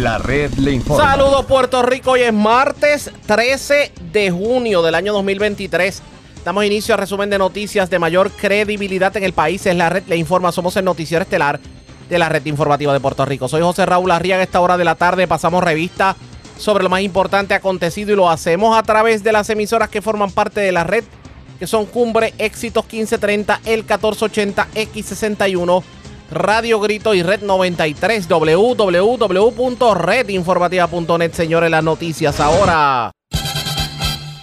La red le informa. Saludos Puerto Rico, hoy es martes 13 de junio del año 2023. Damos inicio al resumen de noticias de mayor credibilidad en el país. Es la red le informa, somos el noticiero estelar de la red informativa de Puerto Rico. Soy José Raúl Arriaga. A esta hora de la tarde pasamos revista sobre lo más importante acontecido y lo hacemos a través de las emisoras que forman parte de la red, que son Cumbre, Éxitos 1530, el 1480, X61 Radio Grito y Red 93, www.redinformativa.net. Señores, las noticias ahora.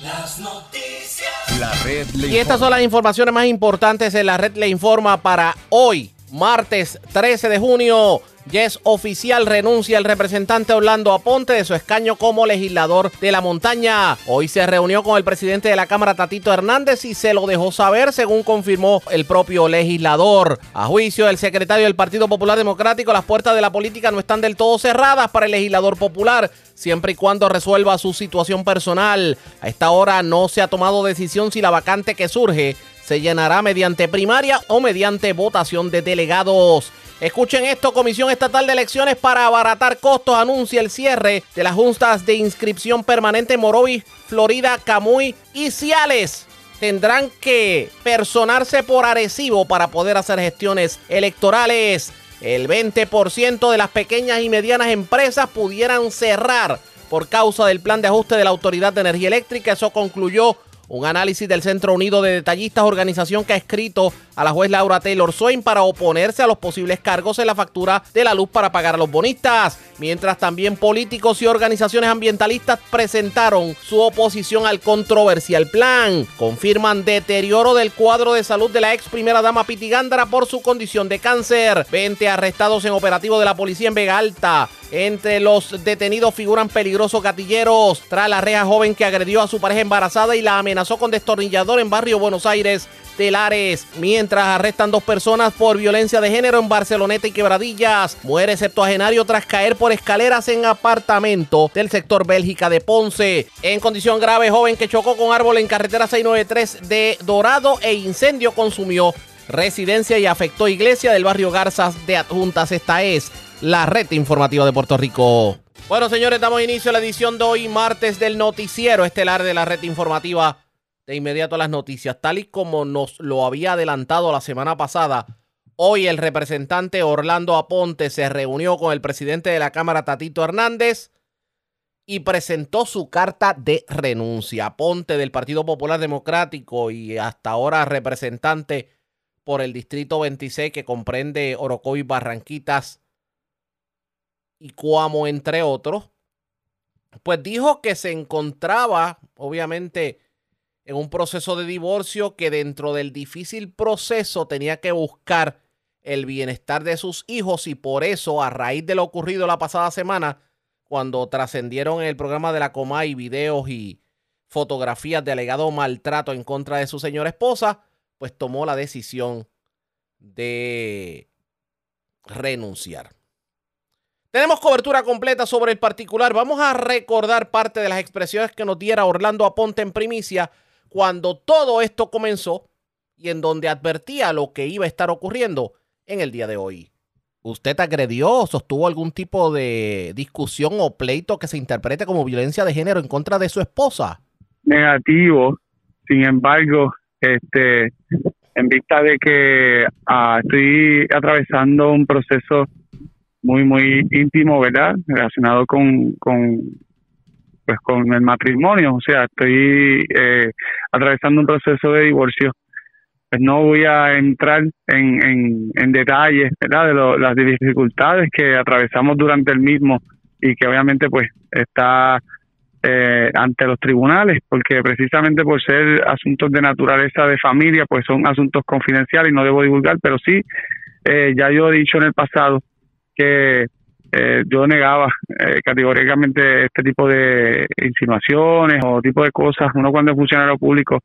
Las noticias. La red le Y estas son las informaciones más importantes en la red le informa para hoy, martes 13 de junio. Ya es oficial, renuncia el representante Orlando Aponte de su escaño como legislador de la montaña. Hoy se reunió con el presidente de la Cámara, Tatito Hernández, y se lo dejó saber, según confirmó el propio legislador. A juicio del secretario del Partido Popular Democrático, las puertas de la política no están del todo cerradas para el legislador popular, siempre y cuando resuelva su situación personal. A esta hora no se ha tomado decisión si la vacante que surge se llenará mediante primaria o mediante votación de delegados. Escuchen esto, Comisión Estatal de Elecciones para abaratar costos anuncia el cierre de las juntas de inscripción permanente en Morovis, Florida, Camuy y Ciales. Tendrán que personarse por Arecibo para poder hacer gestiones electorales. El 20% de las pequeñas y medianas empresas pudieran cerrar por causa del plan de ajuste de la Autoridad de Energía Eléctrica. Eso concluyó un análisis del Centro Unido de Detallistas, organización que ha escrito a la juez Laura Taylor Swain para oponerse a los posibles cargos en la factura de la luz para pagar a los bonistas. Mientras también políticos y organizaciones ambientalistas presentaron su oposición al controversial plan. Confirman deterioro del cuadro de salud de la ex primera dama Piti Gándara por su condición de cáncer. 20 arrestados en operativo de la policía en Vega Alta. Entre los detenidos figuran peligrosos gatilleros. Tras la reja joven que agredió a su pareja embarazada y la amenazó con destornillador en barrio Buenos Aires. Telares, mientras arrestan dos personas por violencia de género en Barceloneta y Quebradillas. Muere septuagenario tras caer por escaleras en apartamento del sector Bélgica de Ponce. En condición grave, joven que chocó con árbol en carretera 693 de Dorado e incendio consumió residencia y afectó iglesia del barrio Garzas de Adjuntas. Esta es la red informativa de Puerto Rico. Bueno, señores, damos inicio a la edición de hoy, martes del noticiero estelar de la red informativa. De inmediato las noticias, tal y como nos lo había adelantado la semana pasada. Hoy el representante Orlando Aponte se reunió con el presidente de la Cámara, Tatito Hernández, y presentó su carta de renuncia. Aponte del Partido Popular Democrático y hasta ahora representante por el Distrito 26 que comprende Orocoy, Barranquitas y Cuamo, entre otros, pues dijo que se encontraba, obviamente, en un proceso de divorcio que dentro del difícil proceso tenía que buscar el bienestar de sus hijos y por eso, a raíz de lo ocurrido la pasada semana, cuando trascendieron en el programa de la Comay videos y fotografías de alegado maltrato en contra de su señora esposa, pues tomó la decisión de renunciar. Tenemos cobertura completa sobre el particular. Vamos a recordar parte de las expresiones que nos diera Orlando Aponte en primicia cuando todo esto comenzó y en donde advertía lo que iba a estar ocurriendo en el día de hoy. ¿Usted agredió o sostuvo algún tipo de discusión o pleito que se interprete como violencia de género en contra de su esposa? Negativo, sin embargo, este, en vista de que ah, estoy atravesando un proceso muy, muy íntimo, ¿verdad? Relacionado con, con pues con el matrimonio, o sea, estoy eh, atravesando un proceso de divorcio. Pues no voy a entrar en, en, detalles, ¿verdad? De lo, las dificultades que atravesamos durante el mismo y que obviamente pues está eh, ante los tribunales, porque precisamente por ser asuntos de naturaleza de familia, pues son asuntos confidenciales y no debo divulgar, pero sí, eh, ya yo he dicho en el pasado que eh, yo negaba eh, categóricamente este tipo de insinuaciones o tipo de cosas. Uno cuando es funcionario público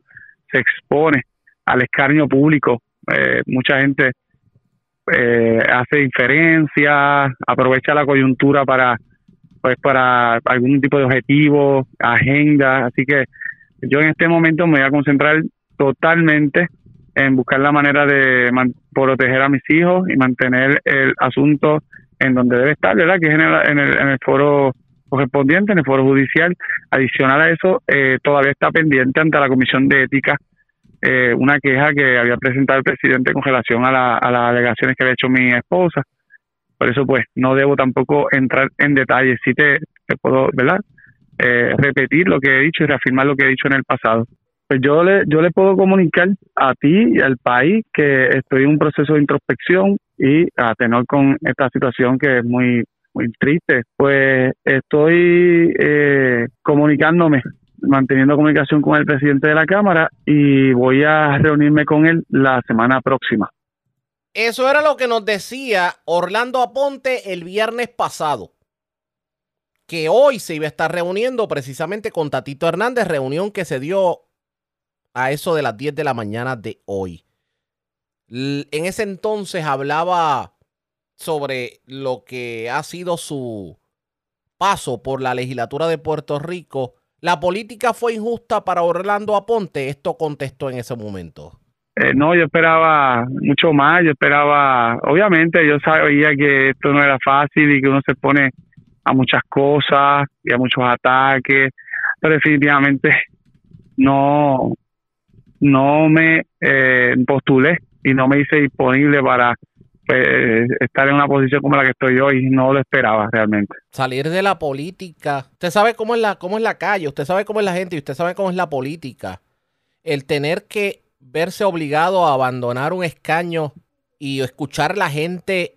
se expone al escarnio público. Eh, mucha gente eh, hace inferencias, aprovecha la coyuntura para pues para algún tipo de objetivo, agenda. Así que yo en este momento me voy a concentrar totalmente en buscar la manera de proteger a mis hijos y mantener el asunto en donde debe estar, ¿verdad? Que es en el, en el, foro correspondiente, en el foro judicial. Adicional a eso, eh, todavía está pendiente ante la Comisión de Ética eh, una queja que había presentado el presidente con relación a, la, a las alegaciones que había hecho mi esposa. Por eso, pues, no debo tampoco entrar en detalles. Sí te, te puedo, ¿verdad? Eh, repetir lo que he dicho y reafirmar lo que he dicho en el pasado. Pues yo le, yo le puedo comunicar a ti y al país que estoy en un proceso de introspección y a tenor con esta situación que es muy, muy triste, pues estoy eh, comunicándome, manteniendo comunicación con el presidente de la Cámara y voy a reunirme con él la semana próxima. Eso era lo que nos decía Orlando Aponte el viernes pasado. Que hoy se iba a estar reuniendo precisamente con Tatito Hernández, reunión que se dio a eso de las 10 de la mañana de hoy. En ese entonces hablaba sobre lo que ha sido su paso por la legislatura de Puerto Rico. ¿La política fue injusta para Orlando Aponte? Esto contestó en ese momento. Eh, no, yo esperaba mucho más, yo esperaba, obviamente yo sabía que esto no era fácil y que uno se pone a muchas cosas y a muchos ataques, pero definitivamente no, no me eh, postulé y no me hice disponible para pues, estar en una posición como la que estoy hoy. No lo esperaba realmente. Salir de la política. Usted sabe cómo es la, cómo es la calle, usted sabe cómo es la gente y usted sabe cómo es la política. El tener que verse obligado a abandonar un escaño y escuchar la gente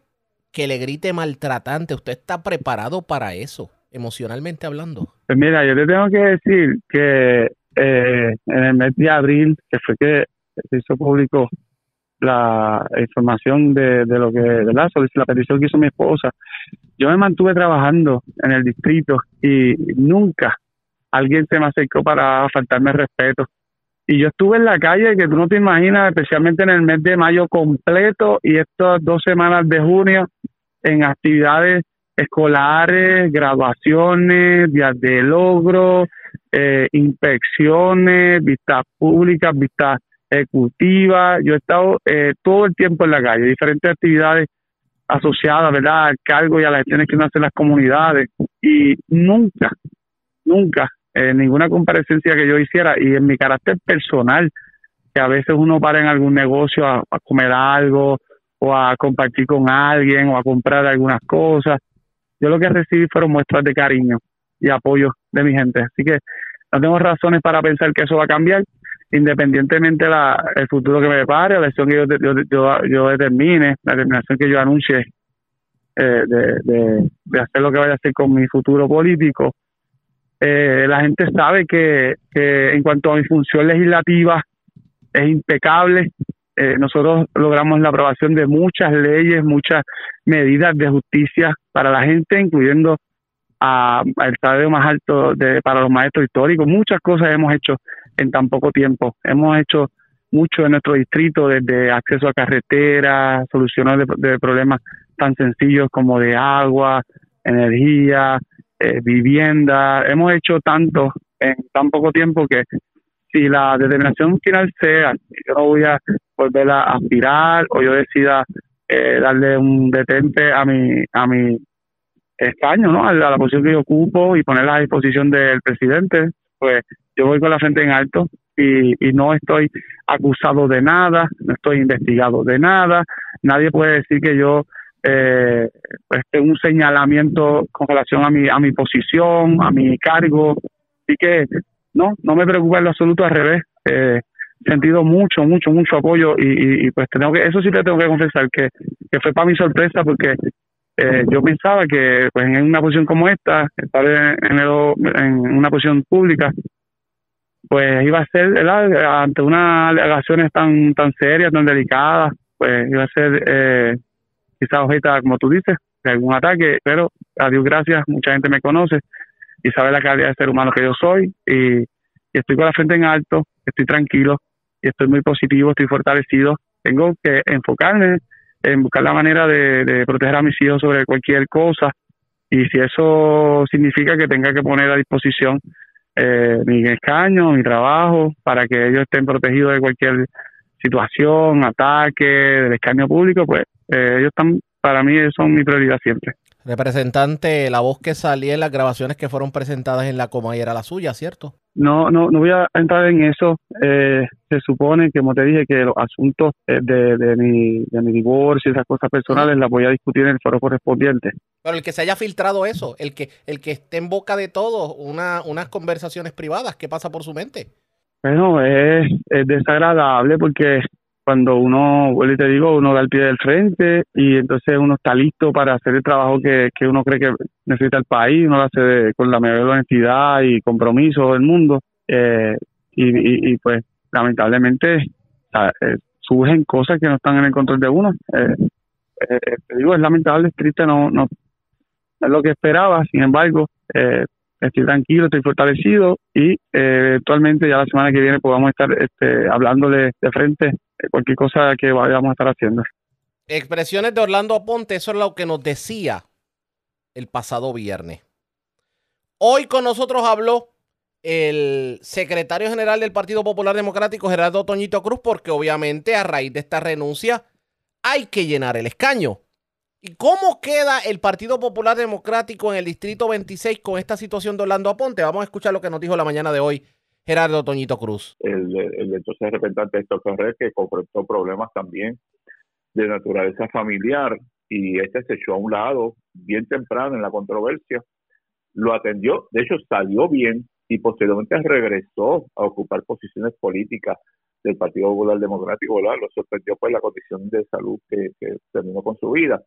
que le grite maltratante, ¿usted está preparado para eso, emocionalmente hablando? Pues mira, yo te tengo que decir que eh, en el mes de abril, que fue que se hizo público la información de, de lo que, ¿verdad? Sobre la petición que hizo mi esposa, yo me mantuve trabajando en el distrito y nunca alguien se me acercó para faltarme respeto. Y yo estuve en la calle que tú no te imaginas, especialmente en el mes de mayo completo y estas dos semanas de junio en actividades escolares, graduaciones, días de logro, eh, inspecciones, vistas públicas, vistas ejecutivas. Yo he estado eh, todo el tiempo en la calle, diferentes actividades asociadas, ¿verdad?, al cargo y a las gestiones que uno hace en las comunidades. Y nunca, nunca, en ninguna comparecencia que yo hiciera, y en mi carácter personal, que a veces uno para en algún negocio a comer algo, o a compartir con alguien, o a comprar algunas cosas. Yo lo que recibí fueron muestras de cariño y apoyo de mi gente. Así que no tengo razones para pensar que eso va a cambiar, independientemente la el futuro que me depare, la elección que yo, yo, yo, determine, la determinación que yo anuncie eh, de, de, hacer lo que vaya a hacer con mi futuro político. Eh, la gente sabe que, que en cuanto a mi función legislativa es impecable. Eh, nosotros logramos la aprobación de muchas leyes, muchas medidas de justicia para la gente, incluyendo al estadio más alto de, para los maestros históricos. Muchas cosas hemos hecho en tan poco tiempo. Hemos hecho mucho en nuestro distrito, desde acceso a carreteras, soluciones de, problemas tan sencillos como de agua, energía, eh, vivienda. Hemos hecho tanto en tan poco tiempo que si la determinación final sea, yo no voy a volver a aspirar o yo decida eh, darle un detente a mi a mi escaño, ¿no? A la, posición que yo ocupo y ponerla a disposición del presidente, pues yo voy con la frente en alto y, y no estoy acusado de nada, no estoy investigado de nada, nadie puede decir que yo eh, pues tengo un señalamiento con relación a mi a mi posición, a mi cargo, así que no, no me preocupa en lo absoluto, al revés, eh, sentido mucho, mucho, mucho apoyo y, y, pues tengo que, eso sí te tengo que confesar que, que fue para mi sorpresa porque eh, yo pensaba que pues en una posición como esta, estar en, en una posición pública, pues iba a ser, ¿verdad? ante unas alegaciones tan tan serias, tan delicadas, pues iba a ser eh, quizás objeto, como tú dices, de algún ataque, pero a Dios gracias, mucha gente me conoce y sabe la calidad de ser humano que yo soy y, y estoy con la frente en alto, estoy tranquilo y estoy muy positivo, estoy fortalecido. Tengo que enfocarme en buscar la manera de, proteger a mis hijos sobre cualquier cosa y si eso significa que tenga que poner a disposición eh, mi escaño, mi trabajo, para que ellos estén protegidos de cualquier situación, ataque, del escaño público, pues eh, ellos están para mí son mi prioridad siempre. Representante, la voz que salía en las grabaciones que fueron presentadas en la Comay era la suya, ¿cierto? No, no, no voy a entrar en eso. Eh, se supone, que, como te dije, que los asuntos eh, de, de, mi, de mi divorcio y esas cosas personales las voy a discutir en el foro correspondiente. Pero el que se haya filtrado eso, el que, el que esté en boca de todos, una, unas conversaciones privadas, ¿qué pasa por su mente? Bueno, es, es desagradable porque cuando uno, vuelvo y te digo, uno da el pie del frente y entonces uno está listo para hacer el trabajo que, que uno cree que necesita el país, uno lo hace de- con la mayor honestidad y compromiso del mundo. Eh, y, y, pues lamentablemente eh, surgen cosas que no están en el control de uno. Eh, eh, te digo, es lamentable, es triste, no, no, es lo que esperaba, sin embargo, eh, estoy tranquilo, estoy fortalecido y eh, eventualmente ya la semana que viene podamos estar este, hablándole de frente de cualquier cosa que vayamos a estar haciendo. Expresiones de Orlando Aponte, eso es lo que nos decía el pasado viernes. Hoy con nosotros habló el secretario general del Partido Popular Democrático, Gerardo Toñito Cruz, porque obviamente a raíz de esta renuncia hay que llenar el escaño. ¿Y cómo queda el Partido Popular Democrático en el Distrito 26 con esta situación de Orlando Aponte? Vamos a escuchar lo que nos dijo la mañana de hoy Gerardo Toñito Cruz. el, el entonces representante Héctor Ferrer, que confrontó problemas también de naturaleza familiar y este se echó a un lado bien temprano en la controversia, lo atendió, de hecho salió bien y posteriormente regresó a ocupar posiciones políticas del Partido Popular Democrático, ¿verdad? Lo sorprendió pues la condición de salud que, que terminó con su vida.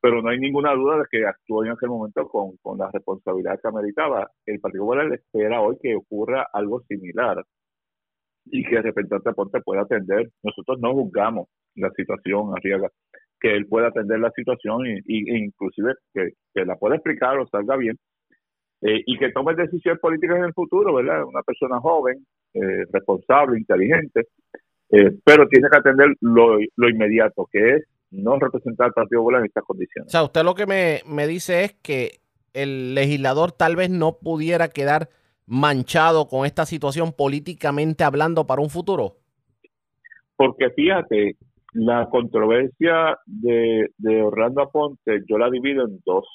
Pero no hay ninguna duda de que actuó en aquel momento con, con la responsabilidad que ameritaba. El Partido Popular espera hoy que ocurra algo similar y que el representante Aponte pueda atender. Nosotros no juzgamos la situación, Arriaga, que él pueda atender la situación y, y- e inclusive que, que la pueda explicar o salga bien eh, y que tome decisiones políticas en el futuro, ¿verdad? Una persona joven, eh, responsable, inteligente, eh, pero tiene que atender lo, lo inmediato, que es no representar al Partido Popular en estas O condiciones. sea, usted lo que me, me dice es que el legislador tal vez no pudiera quedar manchado con esta situación políticamente hablando para un futuro. Porque fíjate, la controversia de, de Orlando Aponte, yo la divido en dos.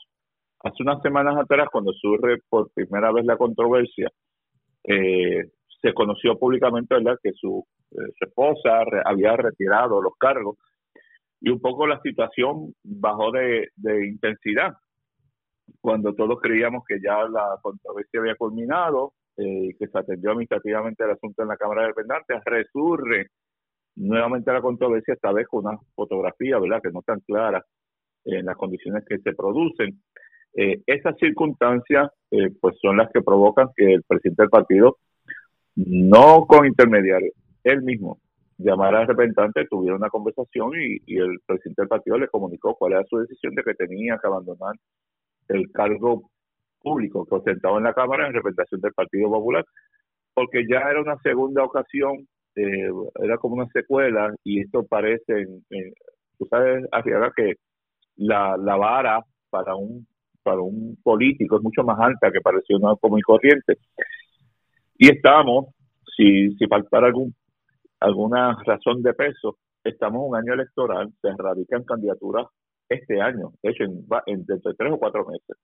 Hace unas semanas atrás, cuando surge por primera vez la controversia, eh, se conoció públicamente ¿verdad? que su, eh, su esposa re- había retirado los cargos y un poco la situación bajó de, intensidad. Cuando todos creíamos que ya la controversia había culminado eh, que se atendió administrativamente el asunto en la Cámara de Representantes, resurge nuevamente la controversia, esta vez con una fotografía, ¿verdad?, que no tan clara en las condiciones que se producen. Eh, esas circunstancias, eh, pues son las que provocan que el presidente del partido, no con intermediarios, él mismo, llamara al representante, tuviera una conversación y, el presidente del partido le comunicó cuál era su decisión de que tenía que abandonar el cargo público que ostentaba en la Cámara en representación del Partido Popular, porque ya era una segunda ocasión eh, era como una secuela y esto parece, en- tú sabes, Arriaga, que la, la vara para un para un político es mucho más alta que el ciudadano común corriente. Y estamos, si, si faltara algún alguna razón de peso, estamos en un año electoral, se radican candidaturas este año, de hecho, en, en dentro de tres o cuatro meses.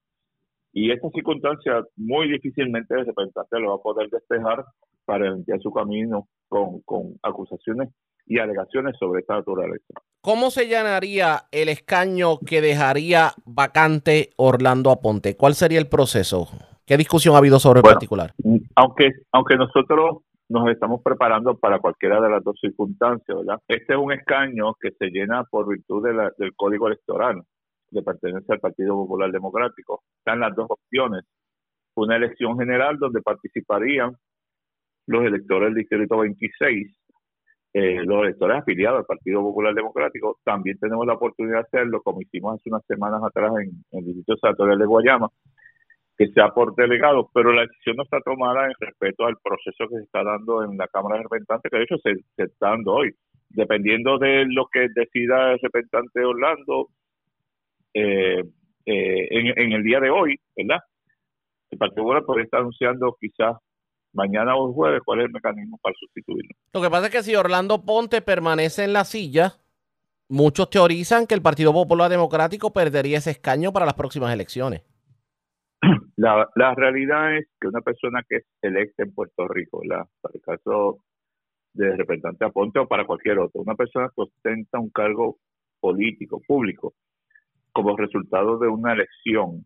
Y esta circunstancia muy difícilmente el representante lo va a poder despejar para limpiar su camino con, con acusaciones y alegaciones sobre esta naturaleza. ¿Cómo se llenaría el escaño que dejaría vacante Orlando Aponte? ¿Cuál sería el proceso? ¿Qué discusión ha habido sobre el particular? Aunque, aunque nosotros nos estamos preparando para cualquiera de las dos circunstancias, ¿verdad? Este es un escaño que se llena por virtud de la- del código electoral de pertenencia al Partido Popular Democrático. Están las dos opciones. Una elección general donde participarían los electores del Distrito 26, eh, los electores afiliados al Partido Popular Democrático. También tenemos la oportunidad de hacerlo, como hicimos hace unas semanas atrás en, en el Distrito Senatorial de Guayama, que sea por delegados, pero la decisión no está tomada en respeto al proceso que se está dando en la Cámara de Representantes, que de hecho se, se está dando hoy. Dependiendo de lo que decida el representante Orlando eh, eh, en, en el día de hoy, ¿verdad? El Partido Popular podría estar anunciando quizás mañana o jueves cuál es el mecanismo para sustituirlo. Lo que pasa es que si Orlando Ponte permanece en la silla, muchos teorizan que el Partido Popular Democrático perdería ese escaño para las próximas elecciones. La, la realidad es que una persona que es electa en Puerto Rico, ¿verdad? para el caso de representante Aponte o para cualquier otro, una persona que ostenta un cargo político, público, como resultado de una elección,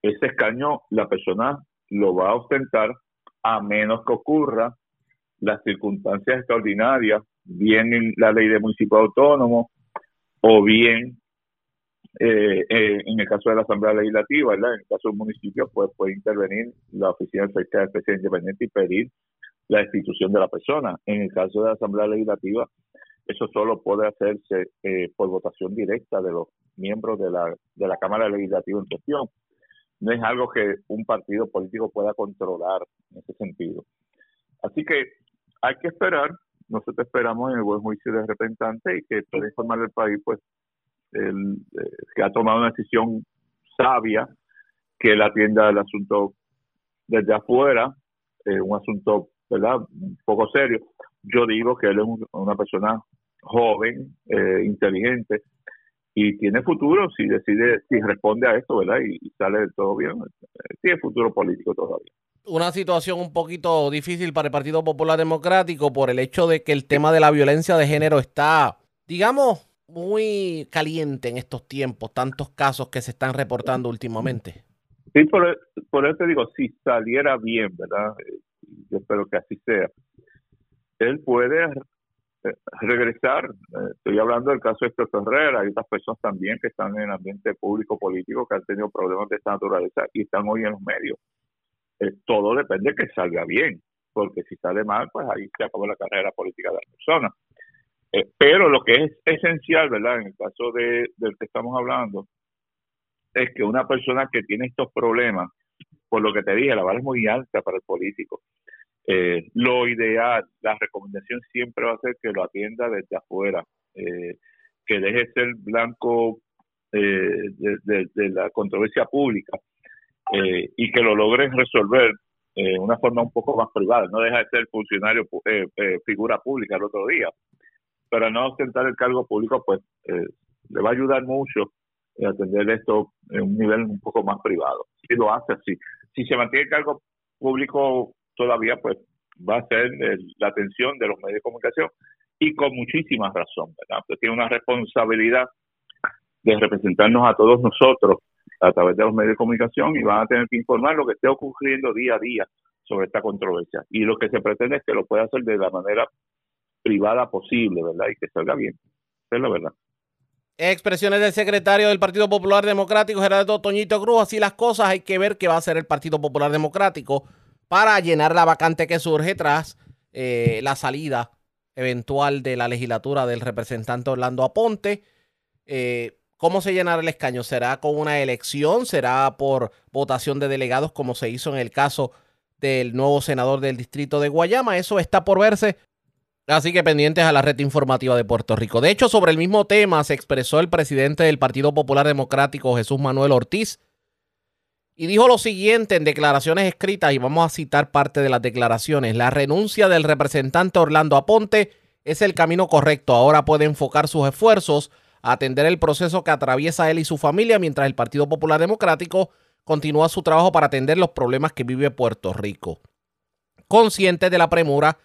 ese escaño la persona lo va a ostentar a menos que ocurra las circunstancias extraordinarias, bien en la ley de municipio autónomo o bien eh, eh, en el caso de la Asamblea Legislativa, ¿verdad? en el caso de un municipio, pues puede intervenir la Oficina del Fiscal Especial Independiente y pedir la destitución de la persona. En el caso de la Asamblea Legislativa, eso solo puede hacerse eh, por votación directa de los miembros de la, de la Cámara Legislativa en cuestión. No es algo que un partido político pueda controlar en ese sentido. Así que hay que esperar, nosotros esperamos en el buen juicio de representante y que pueda informar al país, pues, el, eh, que ha tomado una decisión sabia, que él atienda el asunto desde afuera, eh, un asunto, ¿verdad?, un poco serio. Yo digo que él es una persona joven, eh, inteligente, y tiene futuro si decide, si responde a esto, ¿verdad? Y, sale de todo bien. Tiene futuro político todavía. Una situación un poquito difícil para el Partido Popular Democrático por el hecho de que el tema de la violencia de género está, digamos, muy caliente en estos tiempos, tantos casos que se están reportando últimamente. Sí, por, por eso te digo, si saliera bien, ¿verdad? Eh, yo espero que así sea. Él puede eh, regresar. Eh, estoy hablando del caso de Héctor Herrera, hay otras personas también que están en el ambiente público político que han tenido problemas de esta naturaleza y están hoy en los medios. Todo depende de que salga bien, porque si sale mal, pues ahí se acabó la carrera política de la persona. Pero lo que es esencial, ¿verdad? En el caso de, del que estamos hablando, es que una persona que tiene estos problemas, por lo que te dije, la vara es muy alta para el político. Eh, lo ideal, la recomendación siempre va a ser que lo atienda desde afuera, eh, que deje ser blanco eh, de, la controversia pública y que lo logren resolver de una forma un poco más privada. No deja de ser funcionario, figura pública el otro día, pero no ostentar el cargo público, pues le va a ayudar mucho a atender esto en un nivel un poco más privado. Si lo hace así. Si se mantiene el cargo público todavía pues va a ser la atención de los medios de comunicación y con muchísima razón, ¿verdad? Pues tiene una responsabilidad de representarnos a todos nosotros a través de los medios de comunicación y van a tener que informar lo que esté ocurriendo día a día sobre esta controversia. Y lo que se pretende es que lo pueda hacer de la manera privada posible, ¿verdad? Y que salga bien. Esa es la verdad. Expresiones del secretario del Partido Popular Democrático, Gerardo Toñito Cruz. Así las cosas, hay que ver qué va a hacer el Partido Popular Democrático para llenar la vacante que surge tras eh, la salida eventual de la legislatura del representante Orlando Aponte. Eh, ¿Cómo se llenará el escaño? ¿Será con una elección? ¿Será por votación de delegados como se hizo en el caso del nuevo senador del distrito de Guayama? Eso está por verse. Así que pendientes a la red informativa de Puerto Rico. De hecho, sobre el mismo tema se expresó el presidente del Partido Popular Democrático, Jesús Manuel Ortiz, y dijo lo siguiente en declaraciones escritas, y vamos a citar parte de las declaraciones. La renuncia del representante Orlando Aponte es el camino correcto. Ahora puede enfocar sus esfuerzos a atender el proceso que atraviesa él y su familia, mientras el Partido Popular Democrático continúa su trabajo para atender los problemas que vive Puerto Rico. Consciente de la premura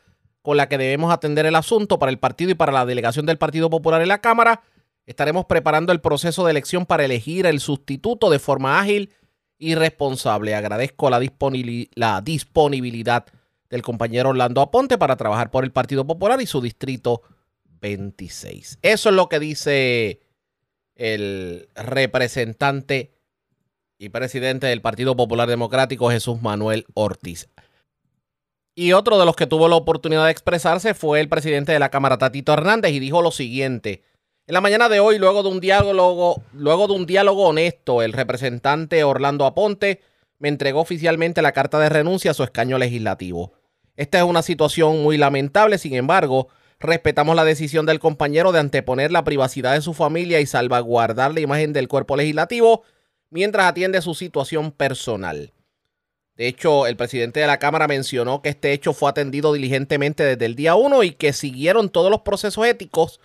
con la que debemos atender el asunto para el partido y para la delegación del Partido Popular en la Cámara, estaremos preparando el proceso de elección para elegir el sustituto de forma ágil irresponsable. Agradezco la, la disponibilidad del compañero Orlando Aponte para trabajar por el Partido Popular y su distrito 26. Eso es lo que dice el representante y presidente del Partido Popular Democrático, Jesús Manuel Ortiz. Y otro de los que tuvo la oportunidad de expresarse fue el presidente de la Cámara, Tatito Hernández, y dijo lo siguiente. En la mañana de hoy, luego de un diálogo, luego de un diálogo honesto, el representante Orlando Aponte me entregó oficialmente la carta de renuncia a su escaño legislativo. Esta es una situación muy lamentable, sin embargo, respetamos la decisión del compañero de anteponer la privacidad de su familia y salvaguardar la imagen del cuerpo legislativo mientras atiende su situación personal. De hecho, el presidente de la Cámara mencionó que este hecho fue atendido diligentemente desde el día 1 y que siguieron todos los procesos éticos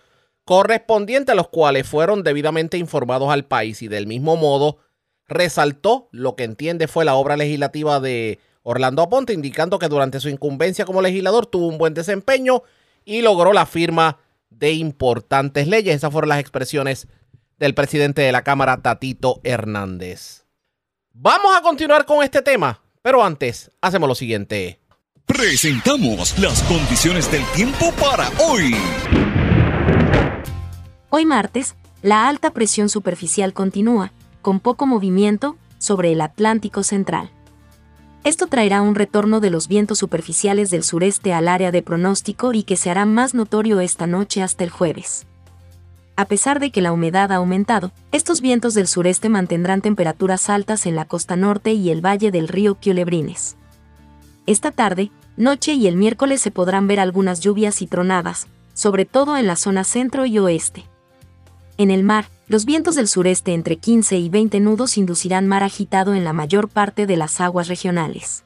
correspondientes, los cuales fueron debidamente informados al país y del mismo modo resaltó lo que entiende fue la obra legislativa de Orlando Aponte, indicando que durante su incumbencia como legislador tuvo un buen desempeño y logró la firma de importantes leyes. Esas fueron las expresiones del presidente de la Cámara, Tatito Hernández. Vamos a continuar con este tema, pero antes hacemos lo siguiente. Presentamos las condiciones del tiempo para hoy. Hoy martes, la alta presión superficial continúa, con poco movimiento, sobre el Atlántico Central. Esto traerá un retorno de los vientos superficiales del sureste al área de pronóstico y que se hará más notorio esta noche hasta el jueves. A pesar de que la humedad ha aumentado, estos vientos del sureste mantendrán temperaturas altas en la costa norte y el valle del río Culebrines. Esta tarde, noche y el miércoles se podrán ver algunas lluvias y tronadas, sobre todo en la zona centro y oeste. En el mar, los vientos del sureste entre 15 y 20 nudos inducirán mar agitado en la mayor parte de las aguas regionales.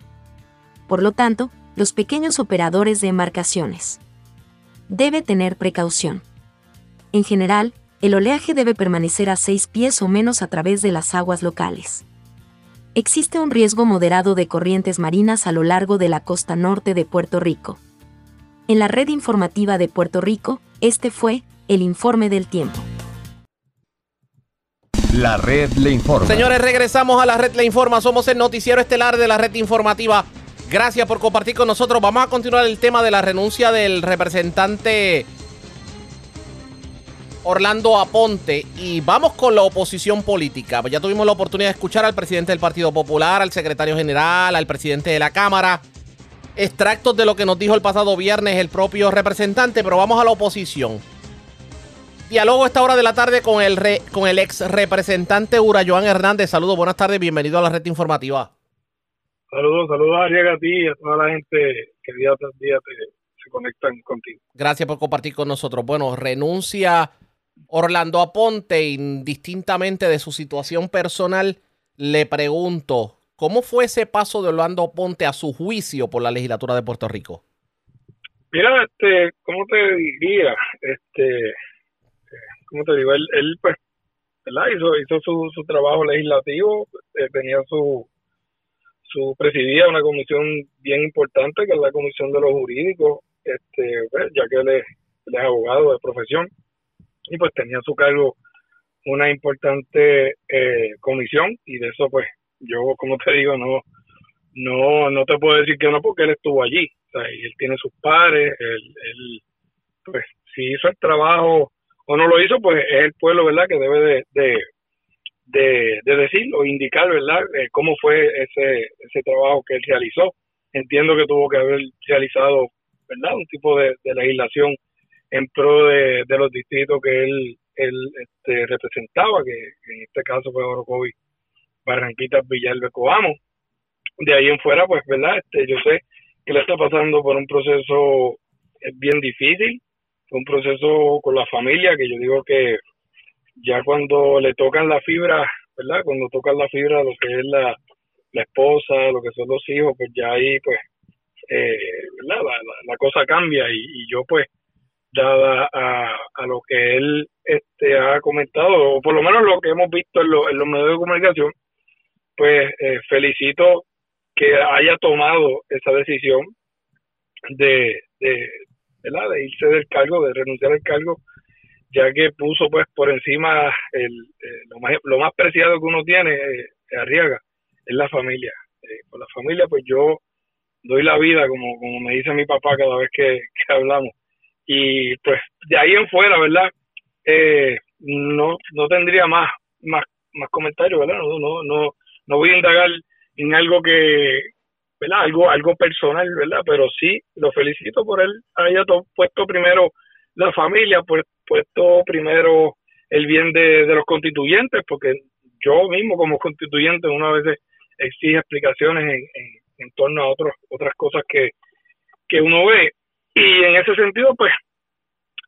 Por lo tanto, los pequeños operadores de embarcaciones debe tener precaución. En general, el oleaje debe permanecer a 6 pies o menos a través de las aguas locales. Existe un riesgo moderado de corrientes marinas a lo largo de la costa norte de Puerto Rico. En la red informativa de Puerto Rico, este fue el informe del tiempo. La red le informa. Señores, regresamos a la red Le Informa. Somos el noticiero estelar de la red informativa. Gracias por compartir con nosotros. Vamos a continuar el tema de la renuncia del representante Orlando Aponte y vamos con la oposición política. Ya tuvimos la oportunidad de escuchar al presidente del Partido Popular, al secretario general, al presidente de la Cámara. Extractos de lo que nos dijo el pasado viernes el propio representante, pero vamos a la oposición. Diálogo a esta hora de la tarde con el, re- con el ex representante Urayoan Hernández. Saludos, buenas tardes, bienvenido a la red informativa. Saludos, saludos a Ariel, a ti y a toda la gente que día tras día te- se conectan contigo. Gracias por compartir con nosotros. Bueno, renuncia Orlando Aponte, indistintamente de su situación personal. Le pregunto, ¿cómo fue ese paso de Orlando Aponte a su juicio por la legislatura de Puerto Rico? Mira, este, ¿cómo te diría? Este, ¿cómo te digo? Él, él pues, ¿verdad? Hizo, hizo su, su trabajo legislativo, eh, tenía su, su presidía una comisión bien importante, que es la comisión de los jurídicos, este, pues, ya que él es, él es abogado de profesión, y pues tenía a su cargo una importante eh, comisión, y de eso pues, yo, como te digo, no, no, no te puedo decir que no porque él estuvo allí, y él tiene sus pares, él, él, pues si hizo el trabajo o no lo hizo, pues es el pueblo, ¿verdad?, que debe de, de, de, de decir o indicar, ¿verdad?, eh, cómo fue ese, ese trabajo que él realizó. Entiendo que tuvo que haber realizado, ¿verdad?, un tipo de legislación en pro de, de los distritos que él, él este, representaba, que, en este caso fue Orocovi, Barranquitas, Villalba, Coamo. De ahí en fuera, pues, ¿verdad?, este, yo sé que le está pasando por un proceso eh, bien difícil, un proceso con la familia, que yo digo que ya cuando le tocan la fibra, ¿verdad? Cuando tocan la fibra, lo que es la, la esposa, lo que son los hijos, pues ya ahí, pues, eh, ¿verdad? La, la, la cosa cambia y yo, pues, dada a, a lo que él este, ha comentado, o por lo menos lo que hemos visto en, lo- en los medios de comunicación, pues eh, felicito que haya tomado esa decisión de, de, ¿verdad? de irse del cargo, de renunciar al cargo, ya que puso pues por encima el, eh, lo, más, lo más preciado que uno tiene, eh, Arriaga, es la familia. Eh, por la familia pues yo doy la vida, como, como me dice mi papá cada vez que hablamos. Y pues de ahí en fuera, ¿verdad? Eh, no, no tendría más, más, más comentarios, ¿verdad? No, no, no, no voy a indagar en algo que, ¿verdad? Algo, algo personal, ¿verdad? Pero sí, lo felicito por él haya to- puesto primero la familia, pues puesto primero el bien de, de los constituyentes, porque yo mismo como constituyente una vez exige explicaciones en, en, en torno a otros, otras cosas que, que uno ve. Y en ese sentido, pues,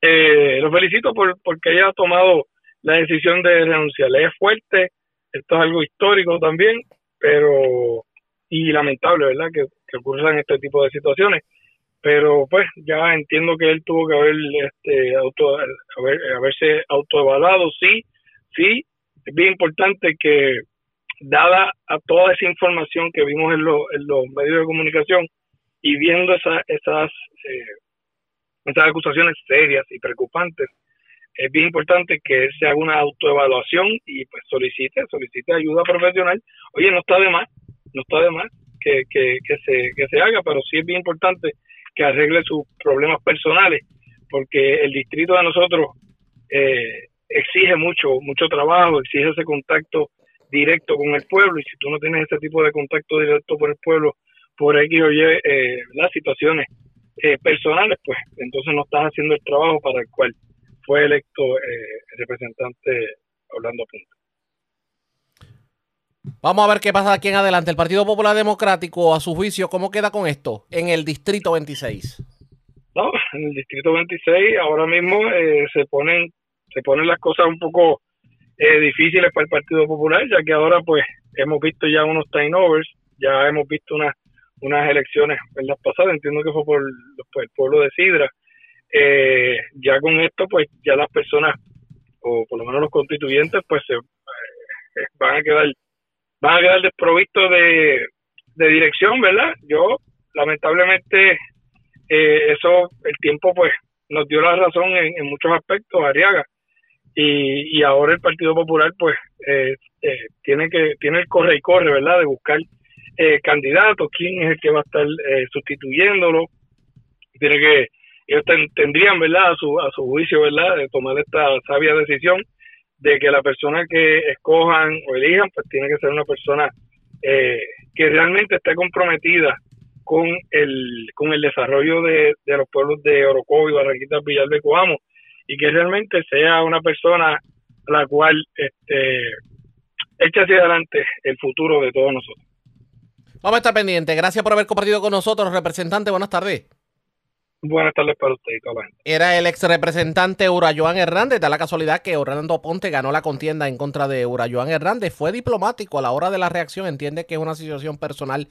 eh, lo felicito por porque haya tomado la decisión de renunciar. Es fuerte, esto es algo histórico también, pero y lamentable, ¿verdad? Que, que ocurran este tipo de situaciones. pero pues ya entiendo que él tuvo que haber este auto haber, haberse autoevaluado sí sí es bien importante que dada a toda esa información que vimos en, en los medios de comunicación y viendo esa, esas eh, esas acusaciones serias y preocupantes es bien importante que se haga una autoevaluación y pues solicite solicite ayuda profesional. Oye no está de más no está de más que, que, que se que se haga pero sí es bien importante que arregle sus problemas personales, porque el distrito de nosotros eh, exige mucho, mucho trabajo, exige ese contacto directo con el pueblo, y si tú no tienes ese tipo de contacto directo con el pueblo, por X o Y, eh, las situaciones eh, personales, pues entonces no estás haciendo el trabajo para el cual fue electo eh, el representante Orlando Punta. Vamos a ver qué pasa aquí en adelante. El Partido Popular Democrático, a su juicio, ¿cómo queda con esto en el Distrito 26? No, en el Distrito 26 ahora mismo eh, se ponen se ponen las cosas un poco eh, difíciles para el Partido Popular, ya que ahora pues hemos visto ya unos turnovers, ya hemos visto unas unas elecciones en las pasadas, entiendo que fue por, el pueblo de Sidra. Eh, ya con esto pues ya las personas, o por lo menos los constituyentes, pues se van a quedar van a quedar desprovistos de, dirección, ¿verdad? Yo, lamentablemente, eh, eso, el tiempo, pues, nos dio la razón en, muchos aspectos, Ariaga. Y, y ahora el Partido Popular, pues, eh, eh, tiene que tiene el corre y corre, ¿verdad? De buscar candidatos, quién es el que va a estar sustituyéndolo. Tiene que, ellos tendrían, ¿verdad? A su, a su juicio, ¿verdad? De tomar esta sabia decisión de que la persona que escojan o elijan, pues tiene que ser una persona eh, que realmente esté comprometida con el, con el desarrollo de, los pueblos de Orocovi, Barranquita, Villar de Coamo, y que realmente sea una persona la cual este, eche hacia adelante el futuro de todos nosotros. Vamos a estar pendientes. Gracias por haber compartido con nosotros, representante. Buenas tardes. Buenas tardes para usted y toda Era el ex representante Urayoan Hernández. Da la casualidad que Orlando Ponte ganó la contienda en contra de Urayoan Hernández. Fue diplomático a la hora de la reacción. Entiende que es una situación personal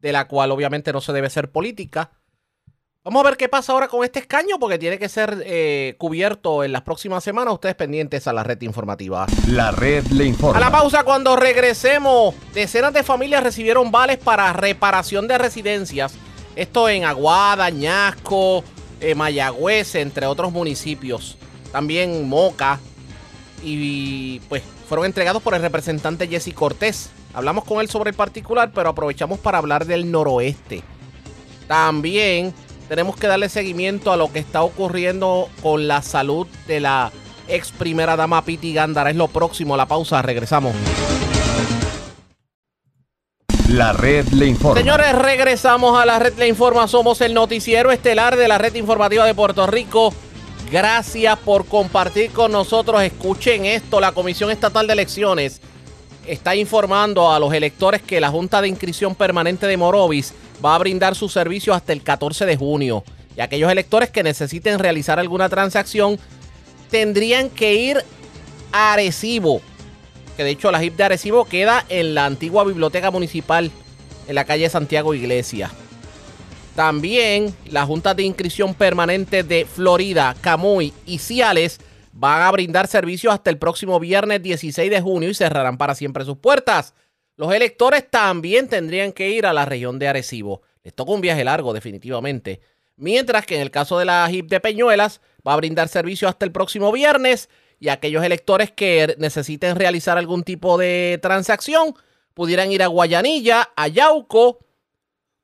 de la cual obviamente no se debe ser política. Vamos a ver qué pasa ahora con este escaño porque tiene que ser eh, cubierto en las próximas semanas. Ustedes pendientes a la red informativa. La red le informa. A la pausa cuando regresemos. Decenas de familias recibieron vales para reparación de residencias esto en Aguada, Ñasco, eh, Mayagüez, entre otros municipios. También Moca. Y pues fueron entregados por el representante Jesse Cortés. Hablamos con él sobre el particular, pero aprovechamos para hablar del noroeste. También tenemos que darle seguimiento a lo que está ocurriendo con la salud de la ex primera dama Piti Gándara. Es lo próximo, la pausa, regresamos. La red le informa. Señores, regresamos a la red le informa. Somos el noticiero estelar de la red informativa de Puerto Rico. Gracias por compartir con nosotros. Escuchen esto. La Comisión Estatal de Elecciones está informando a los electores que la Junta de Inscripción Permanente de Morovis va a brindar sus servicios hasta el 14 de junio. Y aquellos electores que necesiten realizar alguna transacción tendrían que ir a Arecibo que de hecho la HIP de Arecibo queda en la antigua biblioteca municipal en la calle Santiago Iglesia. También la Junta de Inscripción Permanente de Florida, Camuy y Ciales van a brindar servicios hasta el próximo viernes 16 de junio y cerrarán para siempre sus puertas. Los electores también tendrían que ir a la región de Arecibo. Les toca un viaje largo definitivamente. Mientras que en el caso de la HIP de Peñuelas va a brindar servicio hasta el próximo viernes y aquellos electores que necesiten realizar algún tipo de transacción pudieran ir a Guayanilla, a Yauco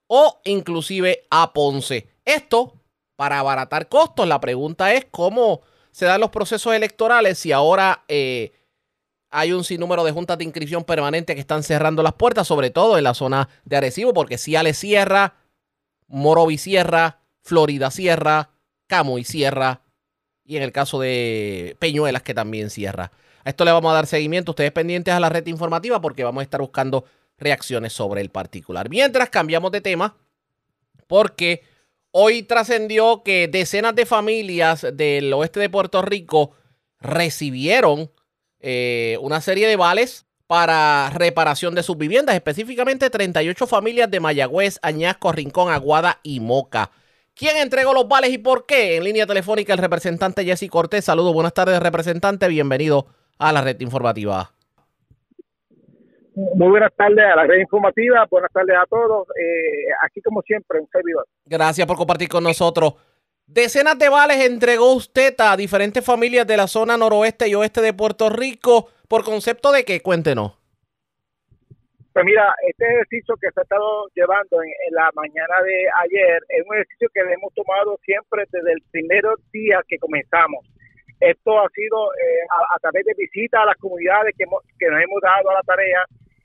o inclusive a Ponce. Esto para abaratar costos. La pregunta es cómo se dan los procesos electorales si ahora eh, hay un sinnúmero de juntas de inscripción permanente que están cerrando las puertas, sobre todo en la zona de Arecibo, porque Ciales cierra, Morovi cierra, Florida cierra, Camuy cierra, y en el caso de Peñuelas que también cierra. A esto le vamos a dar seguimiento. Ustedes pendientes a la red informativa porque vamos a estar buscando reacciones sobre el particular. Mientras cambiamos de tema, porque hoy trascendió que decenas de familias del oeste de Puerto Rico recibieron eh, una serie de vales para reparación de sus viviendas, específicamente 38 familias de Mayagüez, Añasco, Rincón, Aguada y Moca ¿Quién entregó los vales y por qué? En línea telefónica el representante Jesse Cortés. Saludos, buenas tardes, representante. Bienvenido a la red informativa. Muy buenas tardes a la red informativa, buenas tardes a todos. Eh, aquí como siempre, un servidor. Gracias por compartir con nosotros. Decenas de vales entregó usted a diferentes familias de la zona noroeste y oeste de Puerto Rico por concepto de que cuéntenos. Pues mira, este ejercicio que se ha estado llevando en, en, la mañana de ayer es un ejercicio que hemos tomado siempre desde el primer día que comenzamos. Esto ha sido eh, a, a, través de visitas a las comunidades que, hemos, que nos hemos dado a la tarea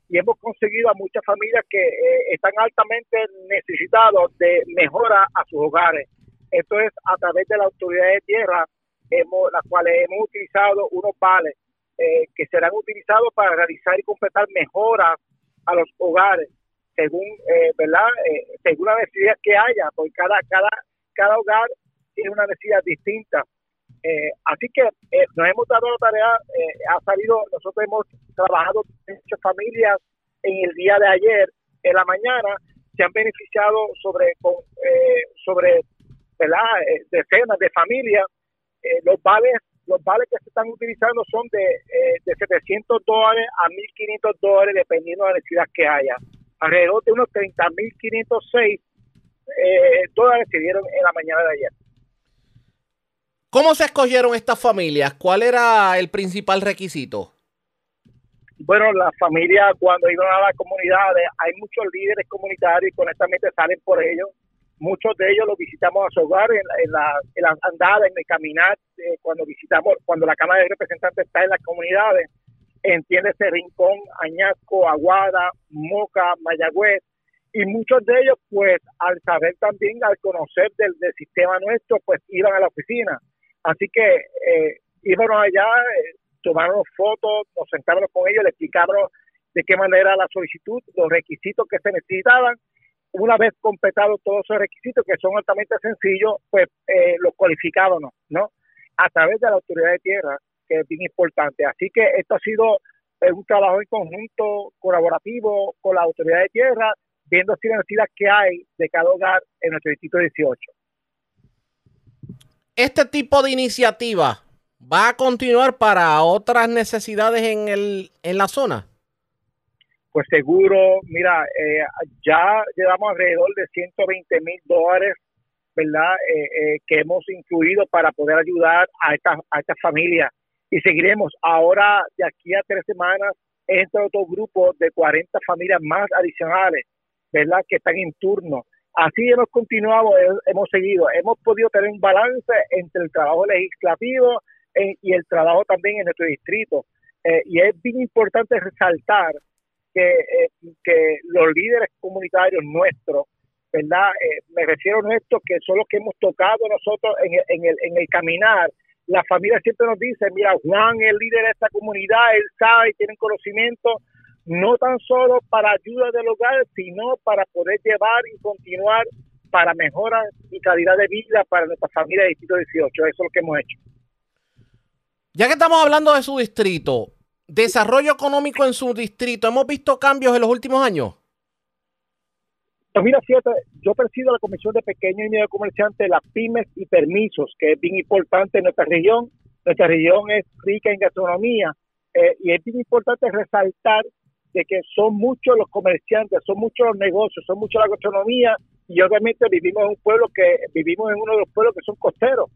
y hemos conseguido a muchas familias que eh, están altamente necesitados de mejora a sus hogares. Esto es a través de la autoridad de tierra, hemos, las cuales hemos utilizado unos vales eh, que serán utilizados para realizar y completar mejoras a los hogares según eh, verdad eh, según la necesidad que haya porque cada cada cada hogar tiene una necesidad distinta eh, así que eh, nos hemos dado la tarea ha salido nosotros hemos trabajado muchas familias en el día de ayer en la mañana se han beneficiado sobre con, sobre verdad decenas de familias los vales los vales que se están utilizando son de, eh, de 700 dólares a 1.500 dólares dependiendo de la necesidad que haya. Alrededor de unos 30.506 eh, dólares se dieron en la mañana de ayer. ¿Cómo se escogieron estas familias? ¿Cuál era el principal requisito? Bueno, las familias cuando iban a las comunidades, hay muchos líderes comunitarios y honestamente salen por ellos muchos de ellos los visitamos a su hogar en, la, en las andadas, en el caminar, eh, cuando visitamos, cuando la Cámara de Representantes está en las comunidades, entiéndese Rincón, Añasco, Aguada, Moca, Mayagüez, y muchos de ellos, pues, al saber también, al conocer del, del sistema nuestro, pues iban a la oficina. Así que eh, íbamos allá, eh, tomaron fotos, nos sentamos con ellos, les explicamos de qué manera la solicitud, los requisitos que se necesitaban, una vez completados todos esos requisitos que son altamente sencillos, pues eh, los cualificábamos, ¿no? A través de la autoridad de tierra, que es bien importante. Así que esto ha sido eh, un trabajo en conjunto, colaborativo con la autoridad de tierra, viendo si la necesidad que hay de cada hogar en nuestro distrito 18. Este tipo de iniciativa va a continuar para otras necesidades en, el, en la zona pues seguro, mira, eh, ya llevamos alrededor de 120 mil dólares, ¿verdad? Eh, eh, que hemos incluido para poder ayudar a estas a esta familias. Y seguiremos. Ahora, de aquí a tres semanas, entra otro grupo de 40 familias más adicionales, ¿verdad? Que están en turno. Así hemos continuado, hemos seguido. Hemos podido tener un balance entre el trabajo legislativo y el trabajo también en nuestro distrito. y es bien importante resaltar que, eh, los líderes comunitarios nuestros, ¿verdad? Eh, me refiero a nuestros que son los que hemos tocado nosotros en en el, en el caminar. La familia siempre nos dice, mira, Juan es líder de esta comunidad, él sabe, tiene conocimiento, no tan solo para ayuda del hogar, sino para poder llevar y continuar para mejora y calidad de vida para nuestra familia de Distrito 18. Eso es lo que hemos hecho. Ya que estamos hablando de su distrito, desarrollo económico en su distrito, ¿hemos visto cambios en los últimos años? Pues mira, fíjate, yo presido la Comisión de Pequeños y Medios Comerciantes, las pymes y permisos, que es bien importante en nuestra región. Nuestra región es rica en gastronomía eh, y es bien importante resaltar de que son muchos los comerciantes, son muchos los negocios, son muchos la gastronomía y obviamente vivimos en un pueblo que vivimos en uno de los pueblos que son costeros.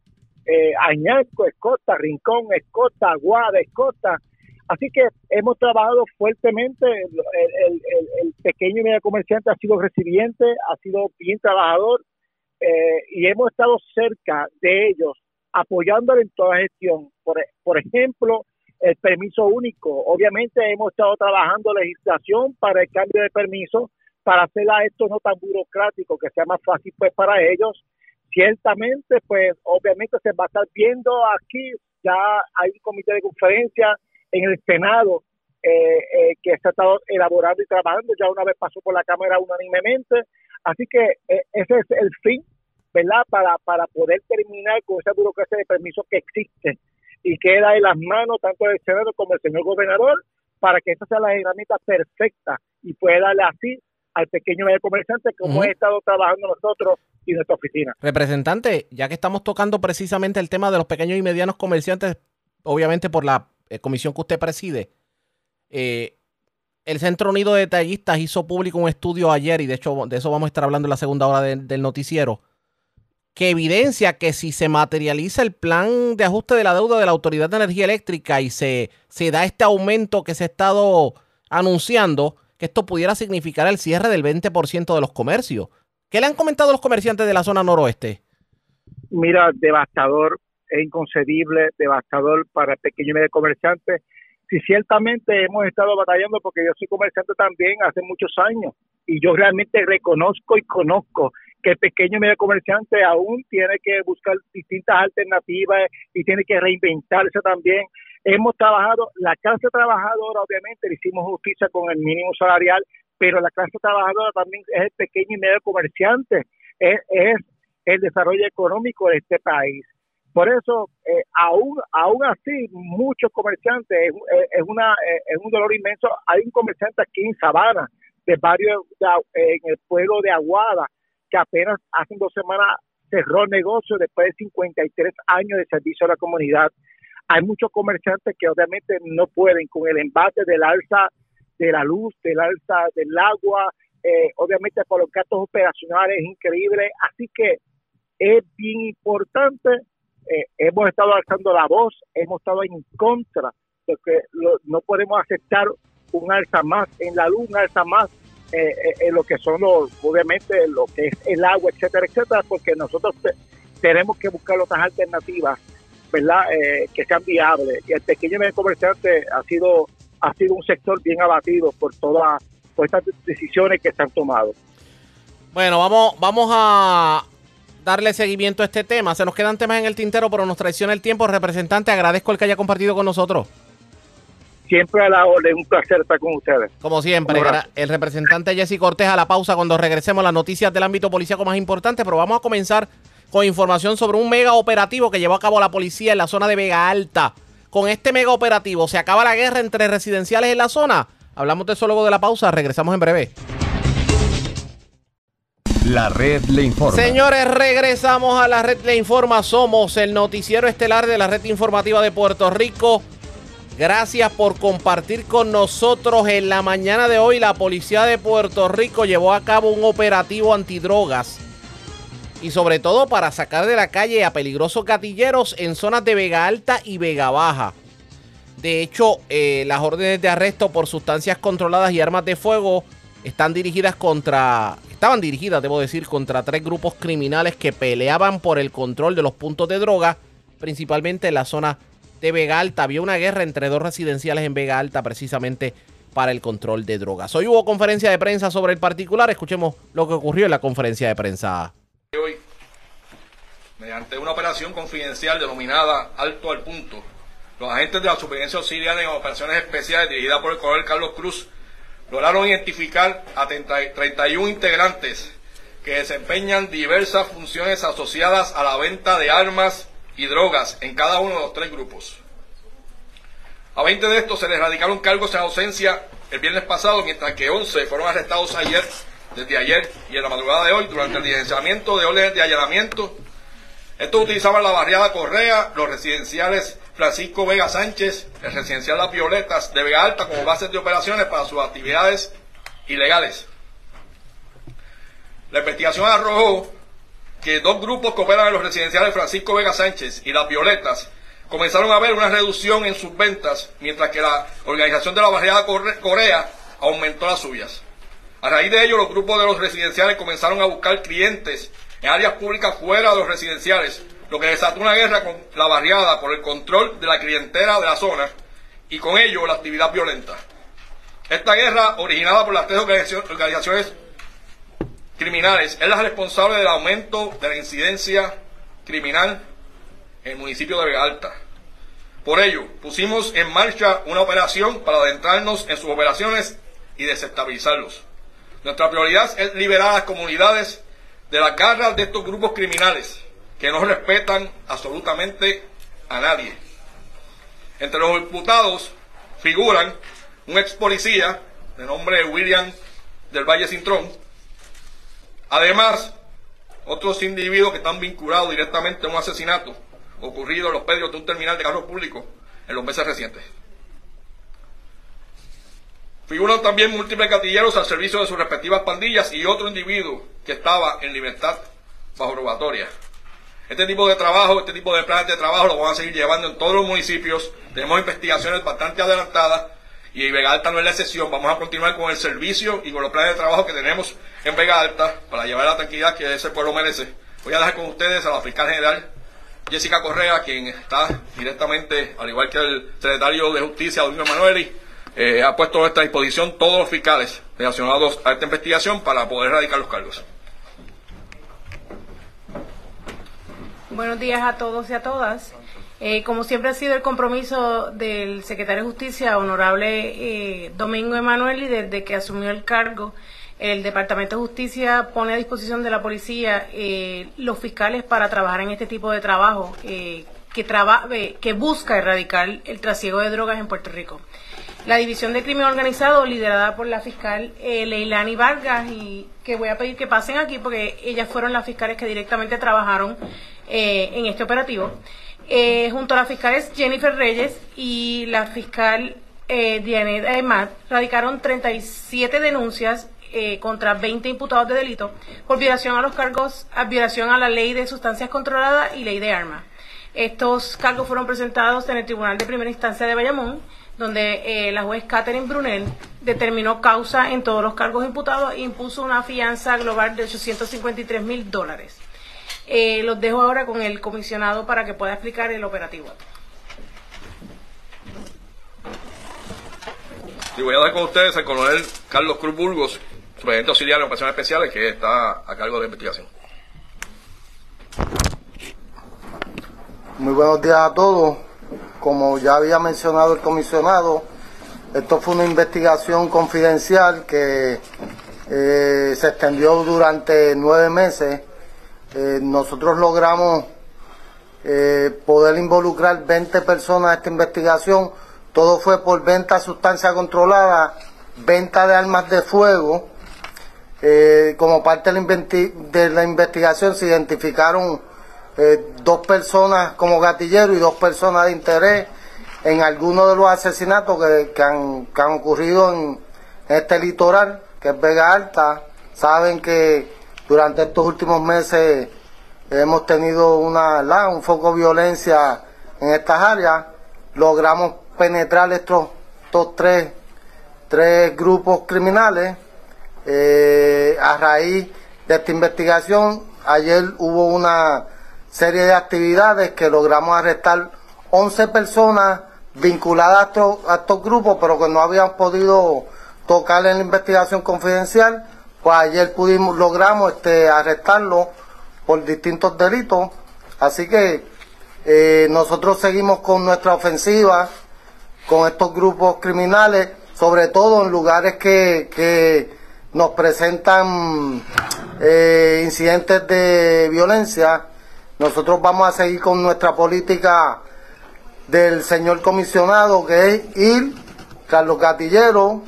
Eh, Añasco es costa, Rincón es costa, Aguada es costa, Así que hemos trabajado fuertemente, el, pequeño y medio comerciante ha sido resiliente, ha sido bien trabajador eh, y hemos estado cerca de ellos, apoyándole en toda gestión. Por, por ejemplo, el permiso único. Obviamente hemos estado trabajando legislación para el cambio de permiso, para hacer esto no tan burocrático, que sea más fácil pues para ellos. Ciertamente, pues obviamente se va a estar viendo aquí, ya hay un comité de conferencia, en el Senado eh, eh, que se ha estado elaborando y trabajando, ya una vez pasó por la Cámara unánimemente, así que eh, ese es el fin, ¿verdad? Para, para poder terminar con esa burocracia de permisos que existe y queda en las manos tanto del Senado como del señor gobernador para que esa sea la herramienta perfecta y pueda darle así al pequeño medio comerciante como uh -huh. he estado trabajando nosotros y nuestra oficina. Representante, ya que estamos tocando precisamente el tema de los pequeños y medianos comerciantes, obviamente por la eh, comisión que usted preside, eh, el Centro Unido de Detallistas hizo público un estudio ayer, y de hecho de eso vamos a estar hablando en la segunda hora de- del noticiero, que evidencia que si se materializa el plan de ajuste de la deuda de la Autoridad de Energía Eléctrica y se, se da este aumento que se ha estado anunciando, que esto pudiera significar el cierre del 20% de los comercios. ¿Qué le han comentado los comerciantes de la zona noroeste? Mira, devastador, es inconcebible, devastador para el pequeño y medio comerciante. Si ciertamente hemos estado batallando, porque yo soy comerciante también hace muchos años, y yo realmente reconozco y conozco que el pequeño y medio comerciante aún tiene que buscar distintas alternativas y tiene que reinventarse también. Hemos trabajado, la clase trabajadora obviamente le hicimos justicia con el mínimo salarial, pero la clase trabajadora también es el pequeño y medio comerciante, es, el desarrollo económico de este país. Por eso, eh, aún, aún así, muchos comerciantes, es, una, eh, es un dolor inmenso. Hay un comerciante aquí en Sabana, de barrio, de en el pueblo de Aguada, que apenas hace dos semanas cerró negocio después de 53 años de servicio a la comunidad. Hay muchos comerciantes que obviamente no pueden con el embate del alza de la luz, del alza del agua, eh, obviamente por los gastos operacionales es increíble. Así que es bien importante. eh, hemos estado alzando la voz, hemos estado en contra de que lo- no podemos aceptar un alza más en la luz, un alza más eh, eh, en lo que son los, obviamente, lo que es el agua, etcétera, etcétera, porque nosotros te- tenemos que buscar otras alternativas, ¿verdad? Eh, que sean viables. Y el pequeño y medio comerciante ha sido, ha sido un sector bien abatido por todas por estas decisiones que se han tomado. Bueno, vamos, vamos a darle seguimiento a este tema. Se nos quedan temas en el tintero, pero nos traiciona el tiempo. Representante, agradezco el que haya compartido con nosotros. Siempre a la orden, un placer estar con ustedes. Como siempre, el representante Jesse Cortés a la pausa cuando regresemos a las noticias del ámbito policíaco más importante, pero vamos a comenzar con información sobre un mega operativo que llevó a cabo la policía en la zona de Vega Alta. Con este mega operativo, ¿se acaba la guerra entre residenciales en la zona? Hablamos de eso luego de la pausa, regresamos en breve. La red le informa. Señores, regresamos a la red Le Informa. Somos el noticiero estelar de la red informativa de Puerto Rico. Gracias por compartir con nosotros. En la mañana de hoy, la policía de Puerto Rico llevó a cabo un operativo antidrogas. Y sobre todo para sacar de la calle a peligrosos gatilleros en zonas de Vega Alta y Vega Baja. De hecho, eh, las órdenes de arresto por sustancias controladas y armas de fuego están dirigidas contra, estaban dirigidas, debo decir, contra tres grupos criminales que peleaban por el control de los puntos de droga, principalmente en la zona de Vega Alta. Había una guerra entre dos residenciales en Vega Alta precisamente para el control de drogas. Hoy hubo conferencia de prensa sobre el particular. Escuchemos lo que ocurrió en la conferencia de prensa. hoy, mediante una operación confidencial denominada Alto al Punto, los agentes de la Superintendencia Auxiliar en Operaciones Especiales dirigida por el coronel Carlos Cruz lograron identificar a 30 31 integrantes que desempeñan diversas funciones asociadas a la venta de armas y drogas en cada uno de los tres grupos. A 20 de estos se les radicaron cargos en ausencia el viernes pasado, mientras que 11 fueron arrestados ayer, desde ayer y en la madrugada de hoy, durante el diligenciamiento de órdenes de allanamiento. Estos utilizaban la barriada Correa, los residenciales Francisco Vega Sánchez, el residencial Las Violetas de Vega Alta como bases de operaciones para sus actividades ilegales. La investigación arrojó que dos grupos que operan en los residenciales Francisco Vega Sánchez y Las Violetas comenzaron a ver una reducción en sus ventas, mientras que la organización de la barriada Corea aumentó las suyas. A raíz de ello, los grupos de los residenciales comenzaron a buscar clientes en áreas públicas fuera de los residenciales, lo que desató una guerra con la barriada por el control de la clientela de la zona y con ello la actividad violenta. Esta guerra, originada por las tres organizacio- organizaciones criminales, es la responsable del aumento de la incidencia criminal en el municipio de Vega Alta. Por ello, pusimos en marcha una operación para adentrarnos en sus operaciones y desestabilizarlos. Nuestra prioridad es liberar a las comunidades de las garras de estos grupos criminales que no respetan absolutamente a nadie. Entre los imputados figuran un ex policía de nombre William del Valle Cintrón, además otros individuos que están vinculados directamente a un asesinato ocurrido en los pedios de un terminal de carros públicos en los meses recientes. Figuran también múltiples gatilleros al servicio de sus respectivas pandillas y otro individuo que estaba en libertad bajo robatoria. Este tipo de trabajo, este tipo de planes de trabajo lo vamos a seguir llevando en todos los municipios. Tenemos investigaciones bastante adelantadas y Vega Alta no es la excepción. Vamos a continuar con el servicio y con los planes de trabajo que tenemos en Vega Alta para llevar la tranquilidad que ese pueblo merece. Voy a dejar con ustedes a la fiscal general Jessica Correa, quien está directamente, al igual que el secretario de Justicia, Domingo Emanueli, eh, ha puesto a nuestra disposición todos los fiscales relacionados a esta investigación para poder erradicar los cargos. Buenos días a todos y a todas. Eh, como siempre ha sido el compromiso del secretario de Justicia, honorable eh, Domingo Emanuel, y desde que asumió el cargo, el Departamento de Justicia pone a disposición de la policía eh, los fiscales para trabajar en este tipo de trabajo que, que busca erradicar el trasiego de drogas en Puerto Rico. La División de Crimen Organizado, liderada por la fiscal Leilani Vargas, y que voy a pedir que pasen aquí porque ellas fueron las fiscales que directamente trabajaron en este operativo eh, junto a las fiscales Jennifer Reyes y la fiscal eh, Diana Aymat, radicaron 37 denuncias eh, contra 20 imputados de delito por violación a los cargos, violación a la ley de sustancias controladas y ley de armas. Estos cargos fueron presentados en el Tribunal de Primera Instancia de Bayamón, donde eh, la juez Catherine Brunel determinó causa en todos los cargos imputados e impuso una fianza global de 853 mil dólares. Eh, los dejo ahora con el comisionado para que pueda explicar el operativo. Y voy a dar con ustedes al coronel Carlos Cruz Burgos, superintendente auxiliar de operaciones especiales, que está a cargo de la investigación. Muy buenos días a todos. Como ya había mencionado el comisionado, esto fue una investigación confidencial que eh, se extendió durante nueve meses eh, nosotros logramos eh, poder involucrar 20 personas a esta investigación. Todo fue por venta de sustancia controlada, venta de armas de fuego. Eh, como parte de la, investigación se identificaron dos personas como gatilleros y dos personas de interés en algunos de los asesinatos que, han, ocurrido en este litoral, que es Vega Alta. Saben que durante estos últimos meses hemos tenido una, un foco de violencia en estas áreas. Logramos penetrar estos, tres, tres grupos criminales. Eh, a raíz de esta investigación, ayer hubo una serie de actividades que logramos arrestar 11 personas vinculadas a estos, a estos grupos, pero que no habían podido tocar en la investigación confidencial pues ayer pudimos, logramos este, arrestarlo por distintos delitos. Así que eh, nosotros seguimos con nuestra ofensiva con estos grupos criminales, sobre todo en lugares que, que nos presentan eh, incidentes de violencia. Nosotros vamos a seguir con nuestra política del señor comisionado, que es ir tras los gatilleros,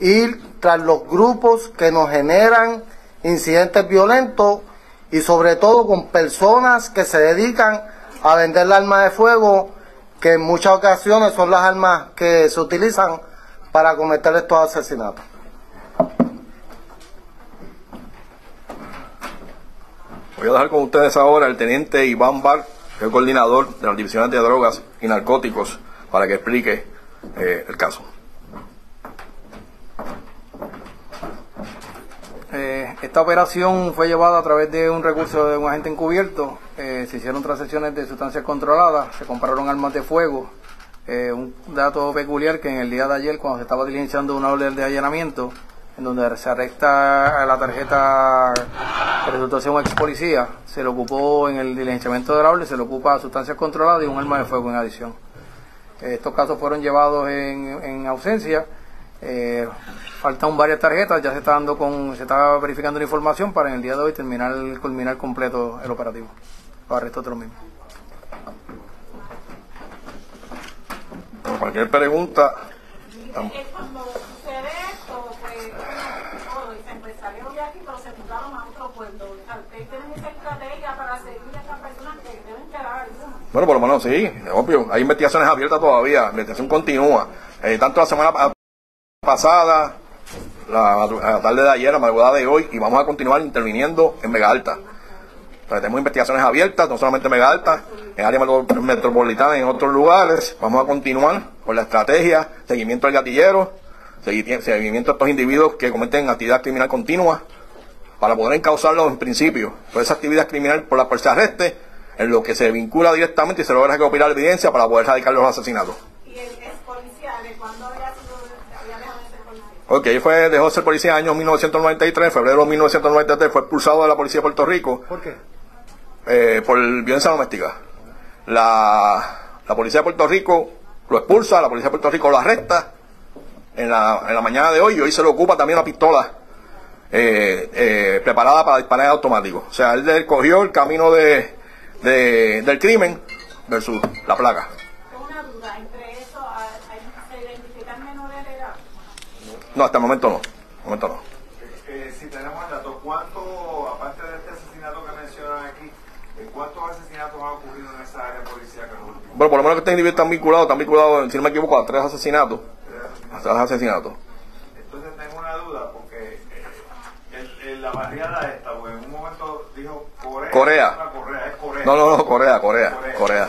ir tras los grupos que nos generan incidentes violentos y sobre todo con personas que se dedican a vender armas de fuego, que en muchas ocasiones son las armas que se utilizan para cometer estos asesinatos. Voy a dejar con ustedes ahora el teniente Iván Bar, que es el coordinador de las divisiones de drogas y narcóticos, para que explique eh, el caso. Eh, esta operación fue llevada a través de un recurso de un agente encubierto. Eh, se hicieron transacciones de sustancias controladas, se compraron armas de fuego. Eh, un dato peculiar que en el día de ayer, cuando se estaba diligenciando una orden de allanamiento, en donde se arresta la tarjeta que resultó ser un ex policía, se le ocupó en el diligenciamiento de la orden, se le ocupa sustancias controladas y un arma de fuego en adición. estos casos fueron llevados en ausencia. Eh, faltan varias tarjetas, ya se está dando con, se está verificando la información para en el día de hoy terminar, culminar completo el operativo. Los arrestos de lo mismo. Por cualquier pregunta. Estamos. Bueno, por lo menos sí, obvio. Hay investigaciones abiertas todavía, investigación continúa. Eh, tanto la semana pasada, la, tarde de ayer, la madrugada de hoy, y vamos a continuar interviniendo en Vega Alta. Tenemos investigaciones abiertas, no solamente en Vega Alta, en área metro- metropolitana y en otros lugares. Vamos a continuar con la estrategia, seguimiento al gatillero, segui- seguimiento a estos individuos que cometen actividad criminal continua, para poder encauzarlos en principio por esa actividad criminal por la cual se arreste, en lo que se vincula directamente y se logra recopilar la evidencia para poder erradicar los asesinatos. ¿Y el ex policía de cuándo había sido, había dejado de ser policía? Ok, fue, dejó de ser policía en el año 1993, en febrero de 1993 fue expulsado de la policía de Puerto Rico ¿Por qué? eh, por violencia doméstica. La, la policía de Puerto Rico lo expulsa, la policía de Puerto Rico lo arresta en la, en la mañana de hoy y hoy se le ocupa también una pistola eh, eh, preparada para disparar automático. O sea, él, cogió el camino de, de- del crimen versus la placa. Tengo una duda, entre eso, ¿hay- hay- ¿se identifican menores de edad? No, hasta el momento no. el momento no. Eh, si tenemos el dato, ¿cuánto, aparte de este asesinato que mencionan aquí, eh, cuántos asesinatos han ocurrido en esa área en últimos Bueno, por lo menos que este individuo están vinculados, están vinculados, si no me equivoco, a tres asesinatos. A tres asesinatos. Entonces tengo una duda, porque eh, el- el- la barriada esta, pues en un momento dijo Corea. Corea. No, Corea, es Corea. No, no, no, Corea, Corea, Corea.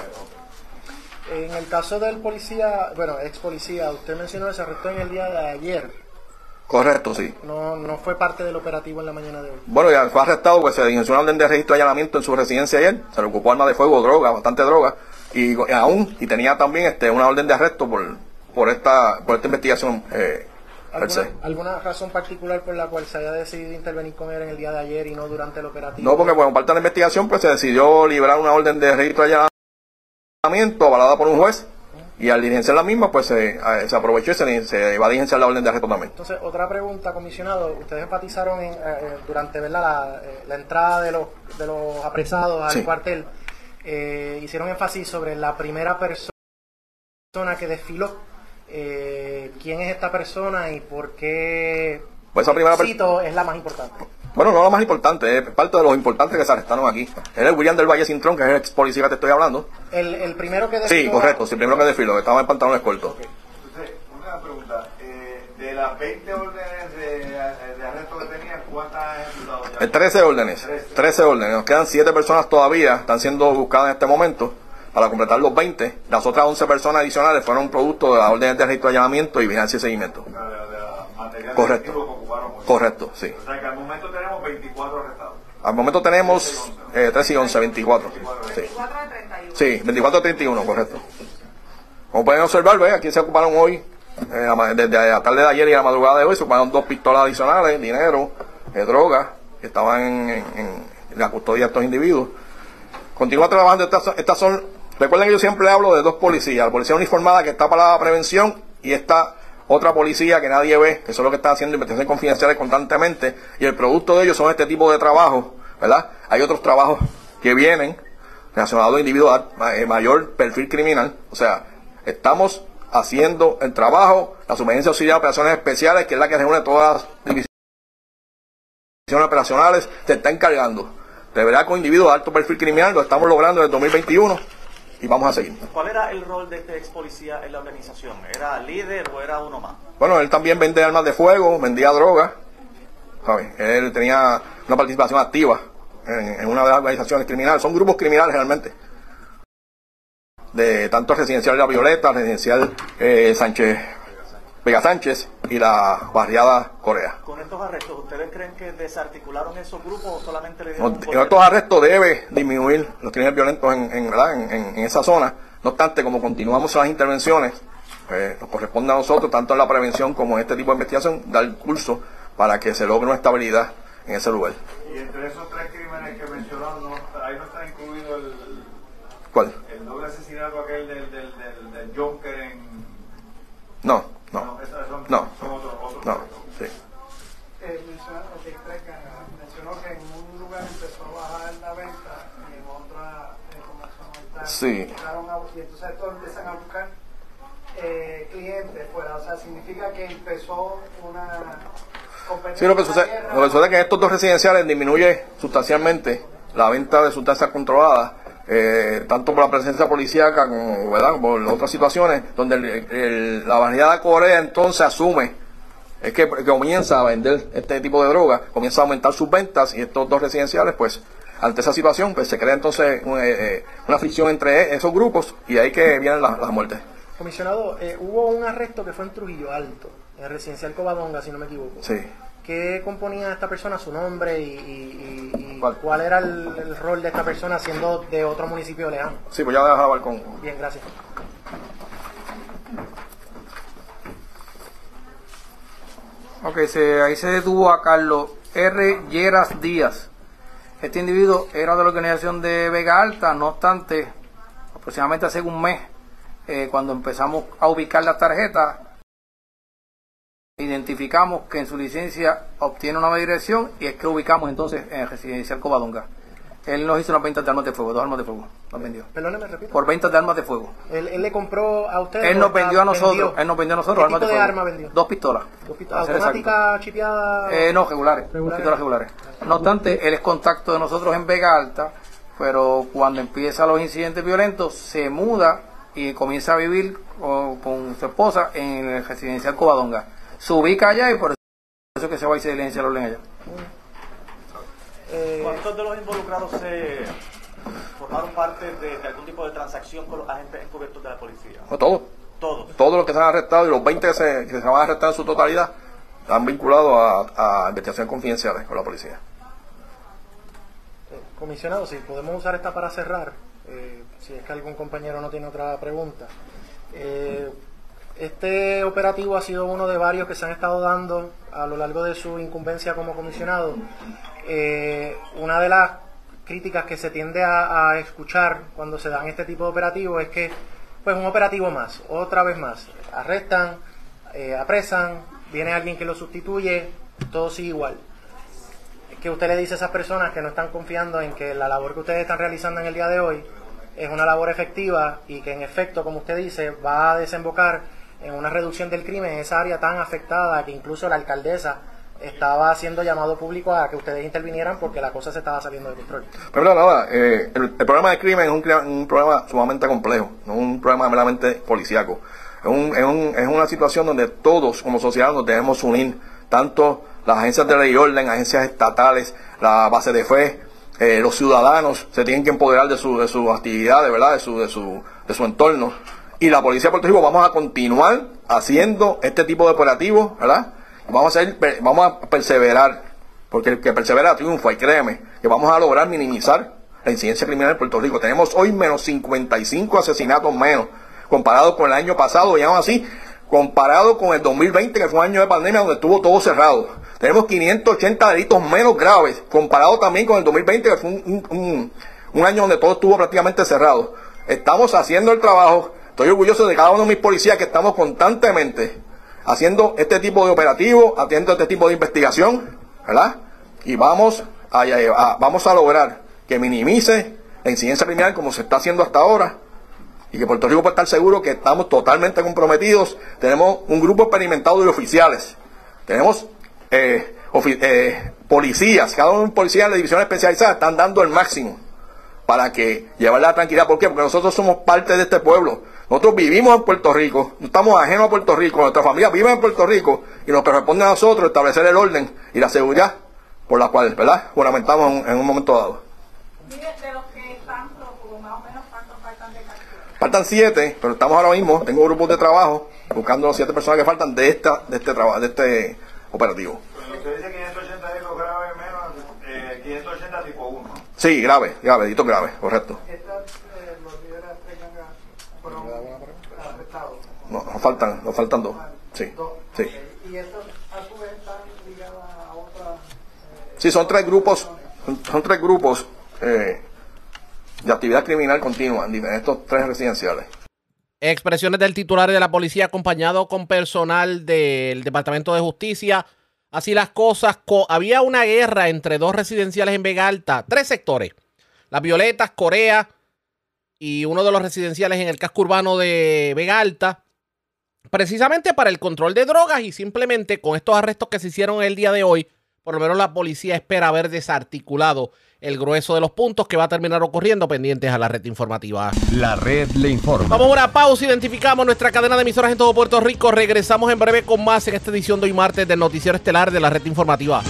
En el caso del policía, bueno, ex policía, usted mencionó que se arrestó en el día de ayer. Correcto, sí. No, no fue parte del operativo en la mañana de hoy. Bueno, ya fue arrestado, pues se diligenció una orden de registro de allanamiento en su residencia ayer. Se le ocupó arma de fuego, droga, bastante droga. Y, y aún, y tenía también este, una orden de arresto por, por, esta, por esta investigación eh, per se. ¿Alguna, ¿Alguna razón particular por la cual se haya decidido intervenir con él en el día de ayer y no durante el operativo? No, porque bueno, parte de la investigación, pues se decidió liberar una orden de registro de allanamiento avalada por un juez. Y al diligenciar la misma, pues se, se aprovechó y se, se va a diligenciar la orden de arresto también. Entonces, otra pregunta, comisionado. Ustedes enfatizaron en, eh, eh, durante ¿verdad? La, eh, la entrada de los, de los apresados al Sí. cuartel, eh, hicieron énfasis sobre la primera persona que desfiló. Eh, ¿Quién es esta persona y por qué Pues esa primera cito es la más importante? Bueno, no lo más importante, es parte de los importantes que se arrestaron aquí. Él es William del Valle Cintrón, que es el ex policía que te estoy hablando. El, el primero que desfiló. Sí, correcto, sí, primero que desfiló, que estaba en pantalones cortos. Entonces, una pregunta, eh, de las 20 órdenes de, de arresto que tenían, ¿cuántas han ejecutado ya? Eh, 13 órdenes, 13 órdenes. Nos quedan 7 personas todavía, están siendo buscadas en este momento para completar los 20. Las otras 11 personas adicionales fueron producto de las órdenes de registro de allanamiento y vigilancia y seguimiento. De, de la material Correcto. Correcto, sí. O sea que al momento tenemos 24 arrestados. Al momento tenemos eh, 13 y 11, 24. Sí. Sí, 24 a 31, correcto. Como pueden observar, ¿ve? aquí se ocuparon hoy, eh, desde la tarde de ayer y a la madrugada de hoy, se ocuparon dos pistolas adicionales, dinero, eh, drogas, que estaban en, en- en la custodia de estos individuos. Continúa trabajando, estas, son- estas son, recuerden que yo siempre hablo de dos policías, la policía uniformada que está para la prevención y esta otra policía que nadie ve, que son los que están haciendo investigaciones confidenciales constantemente, y el producto de ellos son este tipo de trabajos, ¿verdad? Hay otros trabajos que vienen relacionados a individuos de mayor perfil criminal, o sea, estamos haciendo el trabajo, la Subgerencia Auxiliar de Operaciones Especiales, que es la que reúne todas las divisiones operacionales, se está encargando. De verdad con individuos de alto perfil criminal, lo estamos logrando en el 2021 y vamos a seguir. ¿Cuál era el rol de este ex policía en la organización? ¿Era líder o era uno más? Bueno, él también vende armas de fuego, vendía droga. ¿sabe? Él tenía una participación activa en, en una de las organizaciones criminales. Son grupos criminales realmente. De tanto residencial La Violeta, residencial eh, Sánchez, Vega Sánchez y la barriada Corea. Con estos arrestos, ¿ustedes creen que desarticularon esos grupos o solamente le dieron No, estos arrestos debe disminuir los crímenes violentos en, en, ¿verdad? en, en- en esa zona. No obstante, como continuamos las intervenciones, pues, nos corresponde a nosotros, tanto en la prevención como en este tipo de investigación, dar curso para que se logre una estabilidad en ese lugar. Y entre esos tres crímenes que mencionó, no, ahí no está incluido el, ¿Cuál? el doble asesinato aquel del, del, del, del Junker en... No, no, No, esas son- no, son otros- otros no, sí. Eh, mencionó, ok, Treca, mencionó que en un lugar empezó a bajar la venta y en otra eh, comenzó a aumentar. Sí. A- y entonces estos empiezan a buscar eh, clientes fuera. O sea, significa que empezó una competencia. Sí, lo que sucede, lo que sucede es que en estos dos residenciales disminuye sustancialmente la venta de sustancias controladas, eh, tanto por la presencia policíaca como ¿verdad? por otras situaciones, donde el- el- la variedad de Corea entonces asume, es que, que comienza a vender este tipo de droga, comienza a aumentar sus ventas y estos dos residenciales, pues, ante esa situación, pues se crea entonces un, eh, eh, una fricción entre esos grupos y ahí que vienen las, las muertes. Comisionado, eh, hubo un arresto que fue en Trujillo Alto, en el residencial Covadonga, si no me equivoco. Sí. ¿Qué componía esta persona, su nombre y, y- y- y cuál era el, el rol de esta persona siendo de otro municipio lejano? Sí, pues ya dejar hablar con... Bien, gracias. Ok, se, ahí se detuvo a Carlos R. Lleras Díaz. Este individuo era de la organización de Vega Alta, no obstante, aproximadamente hace un mes, eh, cuando empezamos a ubicar las tarjetas, identificamos que en su licencia obtiene una dirección y es que ubicamos entonces en residencial Covadonga. Él nos hizo unas ventas de armas de fuego, dos armas de fuego, nos vendió. Perdóneme, repito. Por ventas de armas de fuego. Él, él le compró a usted. Él nos vendió a nosotros, él nos vendió a nosotros ¿Qué armas tipo de de fuego. arma vendió? Dos pistolas. Dos pistolas Para ser automática, chipeada. Eh, no, regulares, dos pistolas regulares. No obstante, él es contacto de nosotros en Vega Alta, pero cuando empiezan los incidentes violentos, se muda y comienza a vivir con, con su esposa en el residencial Covadonga. Se ubica allá y por eso que se va y se silencia el orden allá. ¿Cuántos de los involucrados se formaron parte de, de algún tipo de transacción con los agentes encubiertos de la policía? No, todos. Todos. Todos los que se han arrestado y los 20 que se, que se van a arrestar en su totalidad están vinculados a, a investigaciones confidenciales con la policía. Comisionado, si podemos usar esta para cerrar, eh, si es que algún compañero no tiene otra pregunta. Eh, este operativo ha sido uno de varios que se han estado dando a lo largo de su incumbencia como comisionado. Eh, una de las críticas que se tiende a, escuchar cuando se dan este tipo de operativos es que, pues, un operativo más, otra vez más. Arrestan, eh, apresan, viene alguien que lo sustituye, todo sigue igual que usted le dice a esas personas que no están confiando en que la labor que ustedes están realizando en el día de hoy es una labor efectiva y que en efecto, como usted dice, va a desembocar en una reducción del crimen en esa área tan afectada que incluso la alcaldesa estaba haciendo llamado público a que ustedes intervinieran porque la cosa se estaba saliendo de control. Pero nada, eh, el, el problema del crimen es un, un problema sumamente complejo, no un problema meramente policíaco. Es, un- es, un- es una situación donde todos como sociedad nos debemos unir, tanto las agencias de ley y orden, agencias estatales, la base de fe, eh, los ciudadanos se tienen que empoderar de su, de sus actividades, ¿verdad? De su, de su, de su entorno. Y la policía de Puerto Rico vamos a continuar haciendo este tipo de operativos, ¿verdad? Vamos a, hacer, vamos a perseverar, porque el que persevera triunfa, y créeme, que vamos a lograr minimizar la incidencia criminal en Puerto Rico. Tenemos hoy menos 55 asesinatos menos, comparado con el año pasado, y aún así, comparado con el 2020, que fue un año de pandemia donde estuvo todo cerrado. Tenemos 580 delitos menos graves, comparado también con el 2020, que fue un año donde todo estuvo prácticamente cerrado. Estamos haciendo el trabajo. Estoy orgulloso de cada uno de mis policías que estamos constantemente haciendo este tipo de operativo, haciendo este tipo de investigación, ¿verdad? Y vamos a, vamos a lograr que minimice la incidencia criminal como se está haciendo hasta ahora y que Puerto Rico puede estar seguro que estamos totalmente comprometidos. Tenemos un grupo experimentado de oficiales. Tenemos eh, eh, policías, cada uno de policías de la división especializada están dando el máximo para que llevar la tranquilidad. ¿Por qué? Porque nosotros somos parte de este pueblo. Nosotros vivimos en Puerto Rico, no estamos ajenos a Puerto Rico, nuestra familia vive en Puerto Rico y nos corresponde a nosotros establecer el orden y la seguridad por la cual, ¿verdad? Juramentamos en, en un momento dado. de los que están prófugos, más o menos cuántos faltan de captura. Faltan siete, pero estamos ahora mismo, tengo grupos de trabajo buscando las siete personas que faltan de esta, de este trabajo, de este operativo. Cuando usted dice 580 delitos graves menos, eh, 580 tipo 1. Sí, grave, grave, graves, correcto. Estas, eh, los líderes de tres gangas fueron arrestados. No, faltan, nos faltan dos. Sí, sí. Y estos a su vez están ligados a otras. Sí, son tres grupos, son, tres grupos eh, de actividad criminal continua en estos tres residenciales. Expresiones del titular de la policía acompañado con personal del Departamento de Justicia. Así las cosas. co- había una guerra entre dos residenciales en Vega Alta. Tres sectores. Las Violetas, Corea y uno de los residenciales en el casco urbano de Vega Alta. Precisamente para el control de drogas y simplemente con estos arrestos que se hicieron el día de hoy, por lo menos la policía espera haber desarticulado el grueso de los puntos que va a terminar ocurriendo pendientes a la red informativa. La red le informa. Vamos a una pausa, identificamos nuestra cadena de emisoras en todo Puerto Rico. Regresamos en breve con más en esta edición de hoy martes del Noticiero Estelar de la red informativa.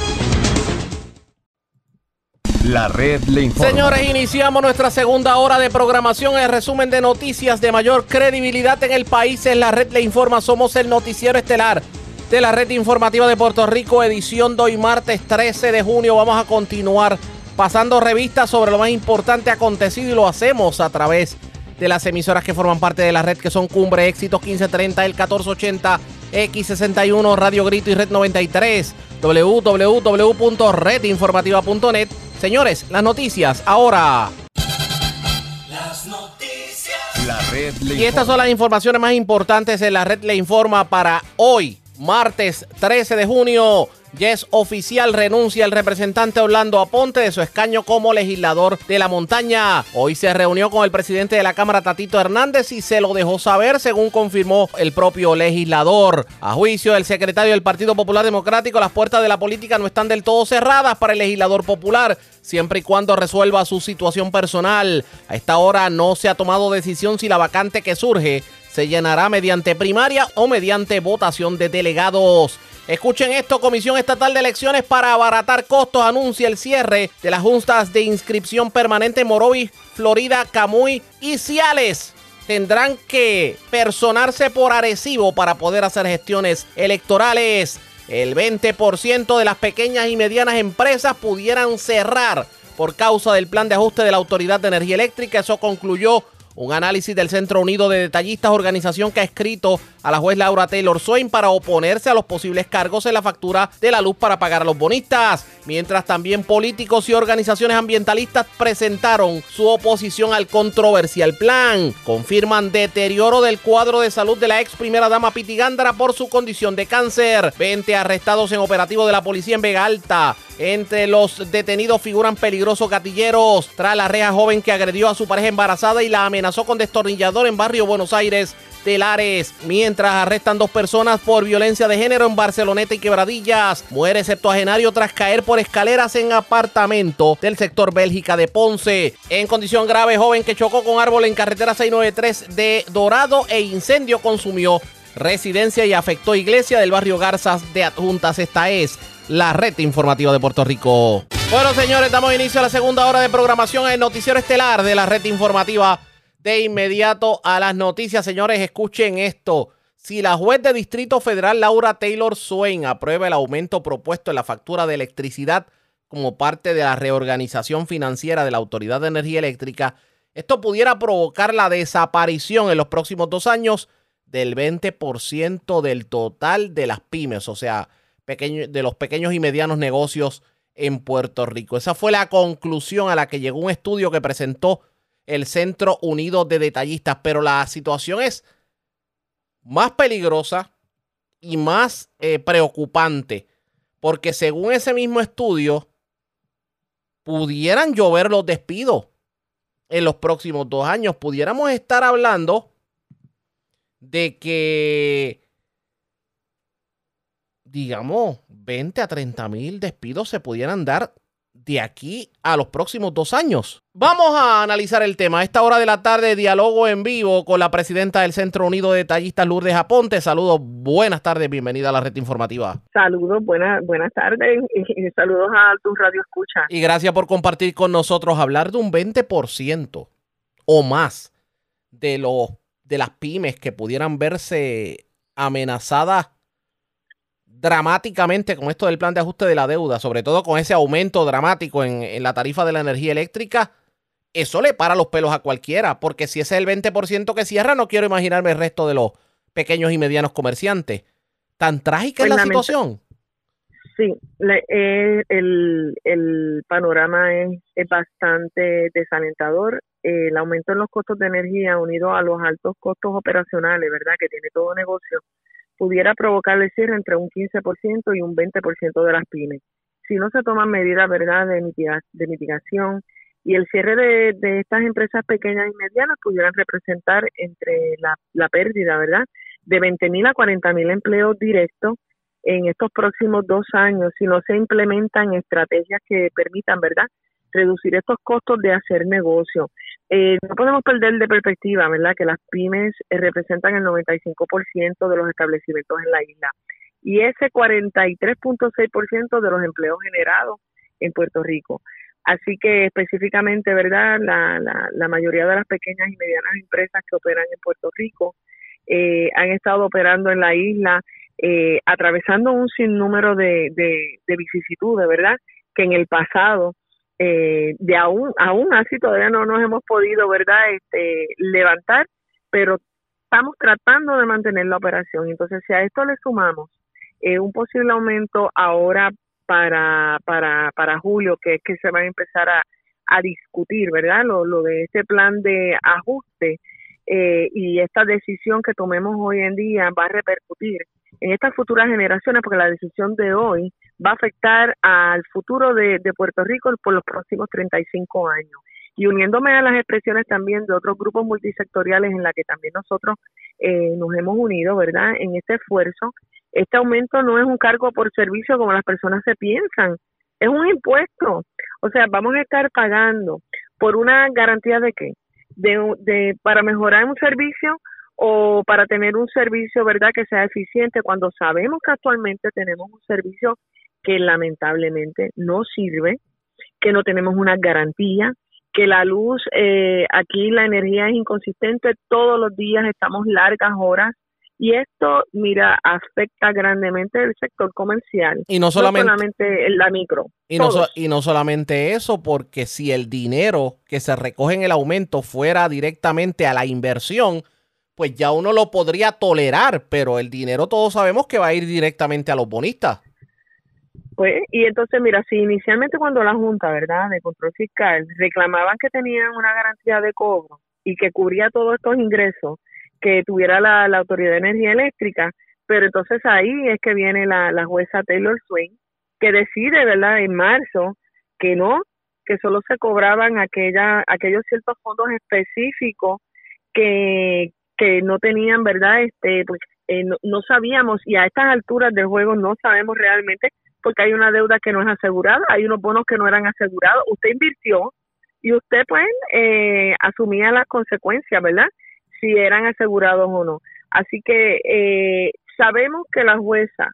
La red le informa. Señores, iniciamos nuestra segunda hora de programación. El resumen de noticias de mayor credibilidad en el país es la red le informa. Somos el Noticiero Estelar de la red informativa de Puerto Rico, edición de hoy martes 13 de junio. Vamos a continuar pasando revistas sobre lo más importante acontecido y lo hacemos a través de las emisoras que forman parte de la red que son Cumbre Éxitos 1530, el 1480, X61, Radio Grito y Red 93, www.redinformativa.net. Señores, las noticias ahora. Las noticias. La red le Y estas son las informaciones más importantes en la red le informa para hoy, martes 13 de junio. Ya es oficial, renuncia el representante Orlando Aponte de su escaño como legislador de la montaña. Hoy se reunió con el presidente de la Cámara, Tatito Hernández, y se lo dejó saber, según confirmó el propio legislador. A juicio del secretario del Partido Popular Democrático, las puertas de la política no están del todo cerradas para el legislador popular, siempre y cuando resuelva su situación personal. A esta hora no se ha tomado decisión si la vacante que surge se llenará mediante primaria o mediante votación de delegados. Escuchen esto, Comisión Estatal de Elecciones para abaratar costos anuncia el cierre de las juntas de inscripción permanente en Morovis, Florida, Camuy y Ciales. Tendrán que personarse por Arecibo para poder hacer gestiones electorales. El 20% de las pequeñas y medianas empresas pudieran cerrar por causa del plan de ajuste de la Autoridad de Energía Eléctrica. Eso concluyó un análisis del Centro Unido de Detallistas, organización que ha escrito a la juez Laura Taylor Swain para oponerse a los posibles cargos en la factura de la luz para pagar a los bonistas. Mientras también políticos y organizaciones ambientalistas presentaron su oposición al controversial plan. Confirman deterioro del cuadro de salud de la ex primera dama Piti Gándara por su condición de cáncer. 20 arrestados en operativo de la policía en Vega Alta. Entre los detenidos figuran peligrosos gatilleros. Tras la reja joven que agredió a su pareja embarazada y la amenazó con destornillador en barrio Buenos Aires. Telares, mientras arrestan dos personas por violencia de género en Barceloneta y Quebradillas. Muere septuagenario tras caer por escaleras en apartamento del sector Bélgica de Ponce. En condición grave, joven que chocó con árbol en carretera 693 de Dorado e incendio consumió residencia y afectó iglesia del barrio Garzas de Adjuntas. Esta es la red informativa de Puerto Rico. Bueno, señores, damos inicio a la segunda hora de programación en noticiero estelar de la red informativa. De inmediato a las noticias, señores, escuchen esto. Si la juez de Distrito Federal Laura Taylor Swain aprueba el aumento propuesto en la factura de electricidad como parte de la reorganización financiera de la Autoridad de Energía Eléctrica, esto pudiera provocar la desaparición en los próximos dos años del 20% del total de las pymes, o sea, de los pequeños y medianos negocios en Puerto Rico. Esa fue la conclusión a la que llegó un estudio que presentó el Centro Unido de Detallistas, pero la situación es más peligrosa y más eh, preocupante, porque según ese mismo estudio, pudieran llover los despidos en los próximos dos años. Pudiéramos estar hablando de que, digamos, 20 a 30 mil despidos se pudieran dar de aquí a los próximos dos años. Vamos a analizar el tema. A esta hora de la tarde, diálogo en vivo con la presidenta del Centro Unido de Detallistas, Lourdes Aponte. Saludos, buenas tardes, bienvenida a la red informativa. Saludos, buenas, buenas tardes y saludos a tu radio escucha. Y gracias por compartir con nosotros hablar de un 20% o más de, los, de las pymes que pudieran verse amenazadas dramáticamente con esto del plan de ajuste de la deuda, sobre todo con ese aumento dramático en, en, la tarifa de la energía eléctrica, eso le para los pelos a cualquiera, porque si ese es el 20% que cierra, no quiero imaginarme el resto de los pequeños y medianos comerciantes. ¿Tan trágica Pues es la lamenta- situación? Sí, le- eh, el, el panorama es, es bastante desalentador. Eh, el aumento en los costos de energía unido a los altos costos operacionales, ¿verdad?, que tiene todo negocio, pudiera provocar el cierre entre un 15% y un 20% de las pymes. Si no se toman medidas, ¿verdad?, de, mitiga- de mitigación y el cierre de, estas empresas pequeñas y medianas pudieran representar entre la, la pérdida, ¿verdad?, de 20 mil a 40 mil empleos directos en estos próximos dos años si no se implementan estrategias que permitan, ¿verdad?, reducir estos costos de hacer negocio. Eh, no podemos perder de perspectiva, ¿verdad?, que las pymes eh, representan el 95% de los establecimientos en la isla y ese 43.6% de los empleos generados en Puerto Rico. Así que específicamente, ¿verdad? La, la, la, mayoría de las pequeñas y medianas empresas que operan en Puerto Rico eh, han estado operando en la isla, eh, atravesando un sinnúmero de, de, de vicisitudes, ¿verdad? Que en el pasado, eh, de aún, aún así todavía no nos hemos podido, ¿verdad? Este, levantar, pero estamos tratando de mantener la operación. Entonces, si a esto le sumamos eh, un posible aumento ahora para, para, para julio, que es que se va a empezar a, a discutir, ¿verdad? Lo, lo de este plan de ajuste eh, y esta decisión que tomemos hoy en día va a repercutir en estas futuras generaciones, porque la decisión de hoy va a afectar al futuro de, Puerto Rico por los próximos 35 años. Y uniéndome a las expresiones también de otros grupos multisectoriales en la que también nosotros eh, nos hemos unido, ¿verdad? En este esfuerzo, este aumento no es un cargo por servicio como las personas se piensan, es un impuesto. O sea, vamos a estar pagando por una garantía de qué? De, de para mejorar un servicio o para tener un servicio, ¿verdad?, que sea eficiente cuando sabemos que actualmente tenemos un servicio que lamentablemente no sirve, que no tenemos una garantía, que la luz, eh, aquí la energía es inconsistente, todos los días estamos largas horas y esto, mira, afecta grandemente el sector comercial. Y no solamente, la micro. Y no, y no solamente eso, porque si el dinero que se recoge en el aumento fuera directamente a la inversión, pues ya uno lo podría tolerar, pero el dinero todos sabemos que va a ir directamente a los bonistas. Pues, y entonces, mira, si inicialmente cuando la Junta, ¿verdad?, de Control Fiscal reclamaban que tenían una garantía de cobro y que cubría todos estos ingresos, que tuviera la, la Autoridad de Energía Eléctrica, pero entonces ahí es que viene la, la jueza Taylor Swain, que decide, ¿verdad?, en marzo que no, que solo se cobraban aquella, aquellos ciertos fondos específicos que, que no tenían, ¿verdad?, este, pues eh, no, no, sabíamos y a estas alturas del juego no sabemos realmente porque hay una deuda que no es asegurada, hay unos bonos que no eran asegurados, usted invirtió y usted pues eh, asumía las consecuencias, ¿verdad? si eran asegurados o no. Así que eh, sabemos que la jueza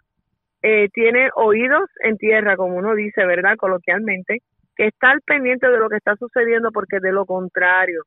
eh, tiene oídos en tierra, como uno dice, ¿verdad? Coloquialmente, que está al pendiente de lo que está sucediendo porque de lo contrario,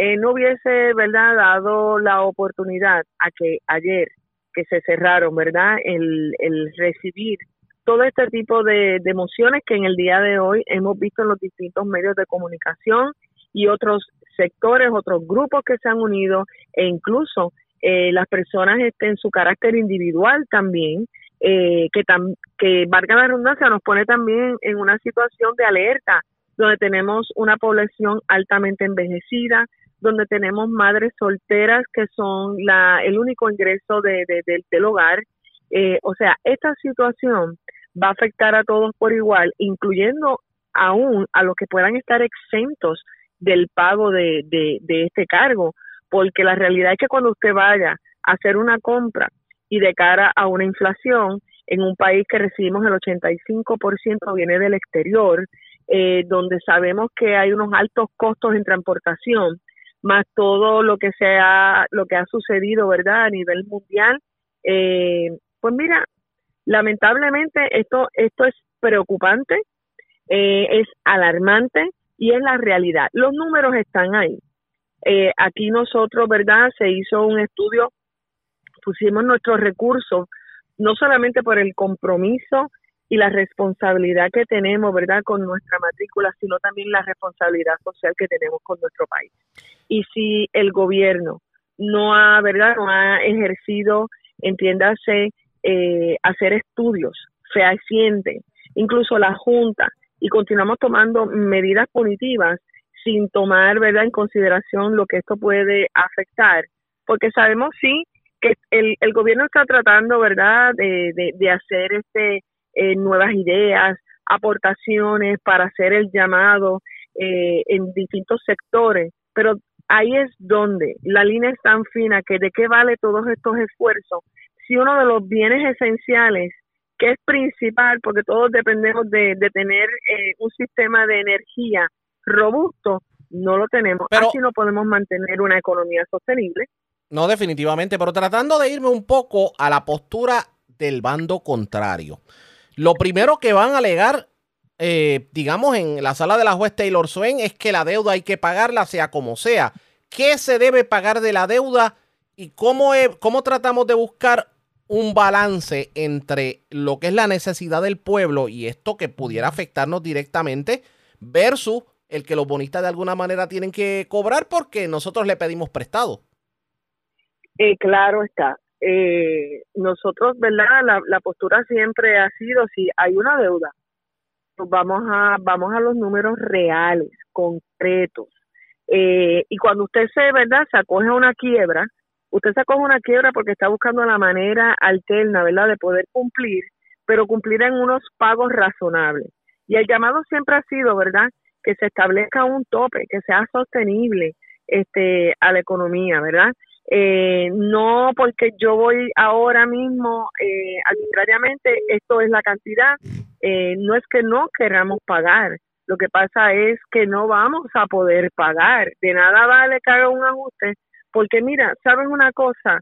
eh, no hubiese, ¿verdad?, dado la oportunidad a que ayer que se cerraron, ¿verdad?, el, el recibir todo este tipo de, de emociones que en el día de hoy hemos visto en los distintos medios de comunicación y otros sectores, otros grupos que se han unido e incluso eh, las personas este, en su carácter individual también, eh, que, tam, que valga la redundancia, nos pone también en una situación de alerta, donde tenemos una población altamente envejecida, donde tenemos madres solteras que son la, el único ingreso de, de, de del hogar. Eh, o sea, esta situación va a afectar a todos por igual, incluyendo aún a los que puedan estar exentos del pago de, de, de este cargo, porque la realidad es que cuando usted vaya a hacer una compra y de cara a una inflación en un país que recibimos el 85% viene del exterior, eh, donde sabemos que hay unos altos costos en transportación, más todo lo que se ha, lo que ha sucedido, ¿verdad? A nivel mundial, eh, pues mira, lamentablemente esto, esto es preocupante, eh, es alarmante, y es la realidad. Los números están ahí. Eh, aquí nosotros, ¿verdad? Se hizo un estudio, pusimos nuestros recursos, no solamente por el compromiso y la responsabilidad que tenemos, ¿verdad?, con nuestra matrícula, sino también la responsabilidad social que tenemos con nuestro país. Y si el gobierno no ha, ¿verdad?, no ha ejercido, entiéndase, eh, hacer estudios fehacientes, incluso la Junta, y continuamos tomando medidas punitivas sin tomar verdad en consideración lo que esto puede afectar porque sabemos sí que el, el gobierno está tratando verdad de, de, hacer este eh, nuevas ideas aportaciones para hacer el llamado eh, en distintos sectores pero ahí es donde la línea es tan fina que de qué vale todos estos esfuerzos si uno de los bienes esenciales que es principal, porque todos dependemos de, de tener eh, un sistema de energía robusto, no lo tenemos. Así no podemos mantener una economía sostenible. No, definitivamente, pero tratando de irme un poco a la postura del bando contrario. Lo primero que van a alegar, eh, digamos, en la sala de la juez Taylor Swain es que la deuda hay que pagarla sea como sea. ¿Qué se debe pagar de la deuda y cómo, cómo tratamos de buscar un balance entre lo que es la necesidad del pueblo y esto que pudiera afectarnos directamente versus el que los bonistas de alguna manera tienen que cobrar porque nosotros le pedimos prestado. Eh, claro está. Eh, nosotros, ¿verdad? La, la postura siempre ha sido, si hay una deuda, pues vamos a, vamos a los números reales, concretos. Eh, y cuando usted se, ¿verdad? Se acoge a una quiebra, usted se acoge a una quiebra porque está buscando la manera alterna, ¿verdad? De poder cumplir, pero cumplir en unos pagos razonables. Y el llamado siempre ha sido, ¿verdad? Que se establezca un tope, que sea sostenible este, a la economía, ¿verdad? Eh, no porque yo voy ahora mismo eh, arbitrariamente, esto es la cantidad, eh, no es que no queramos pagar, lo que pasa es que no vamos a poder pagar, de nada vale que haga un ajuste, porque mira, ¿saben una cosa?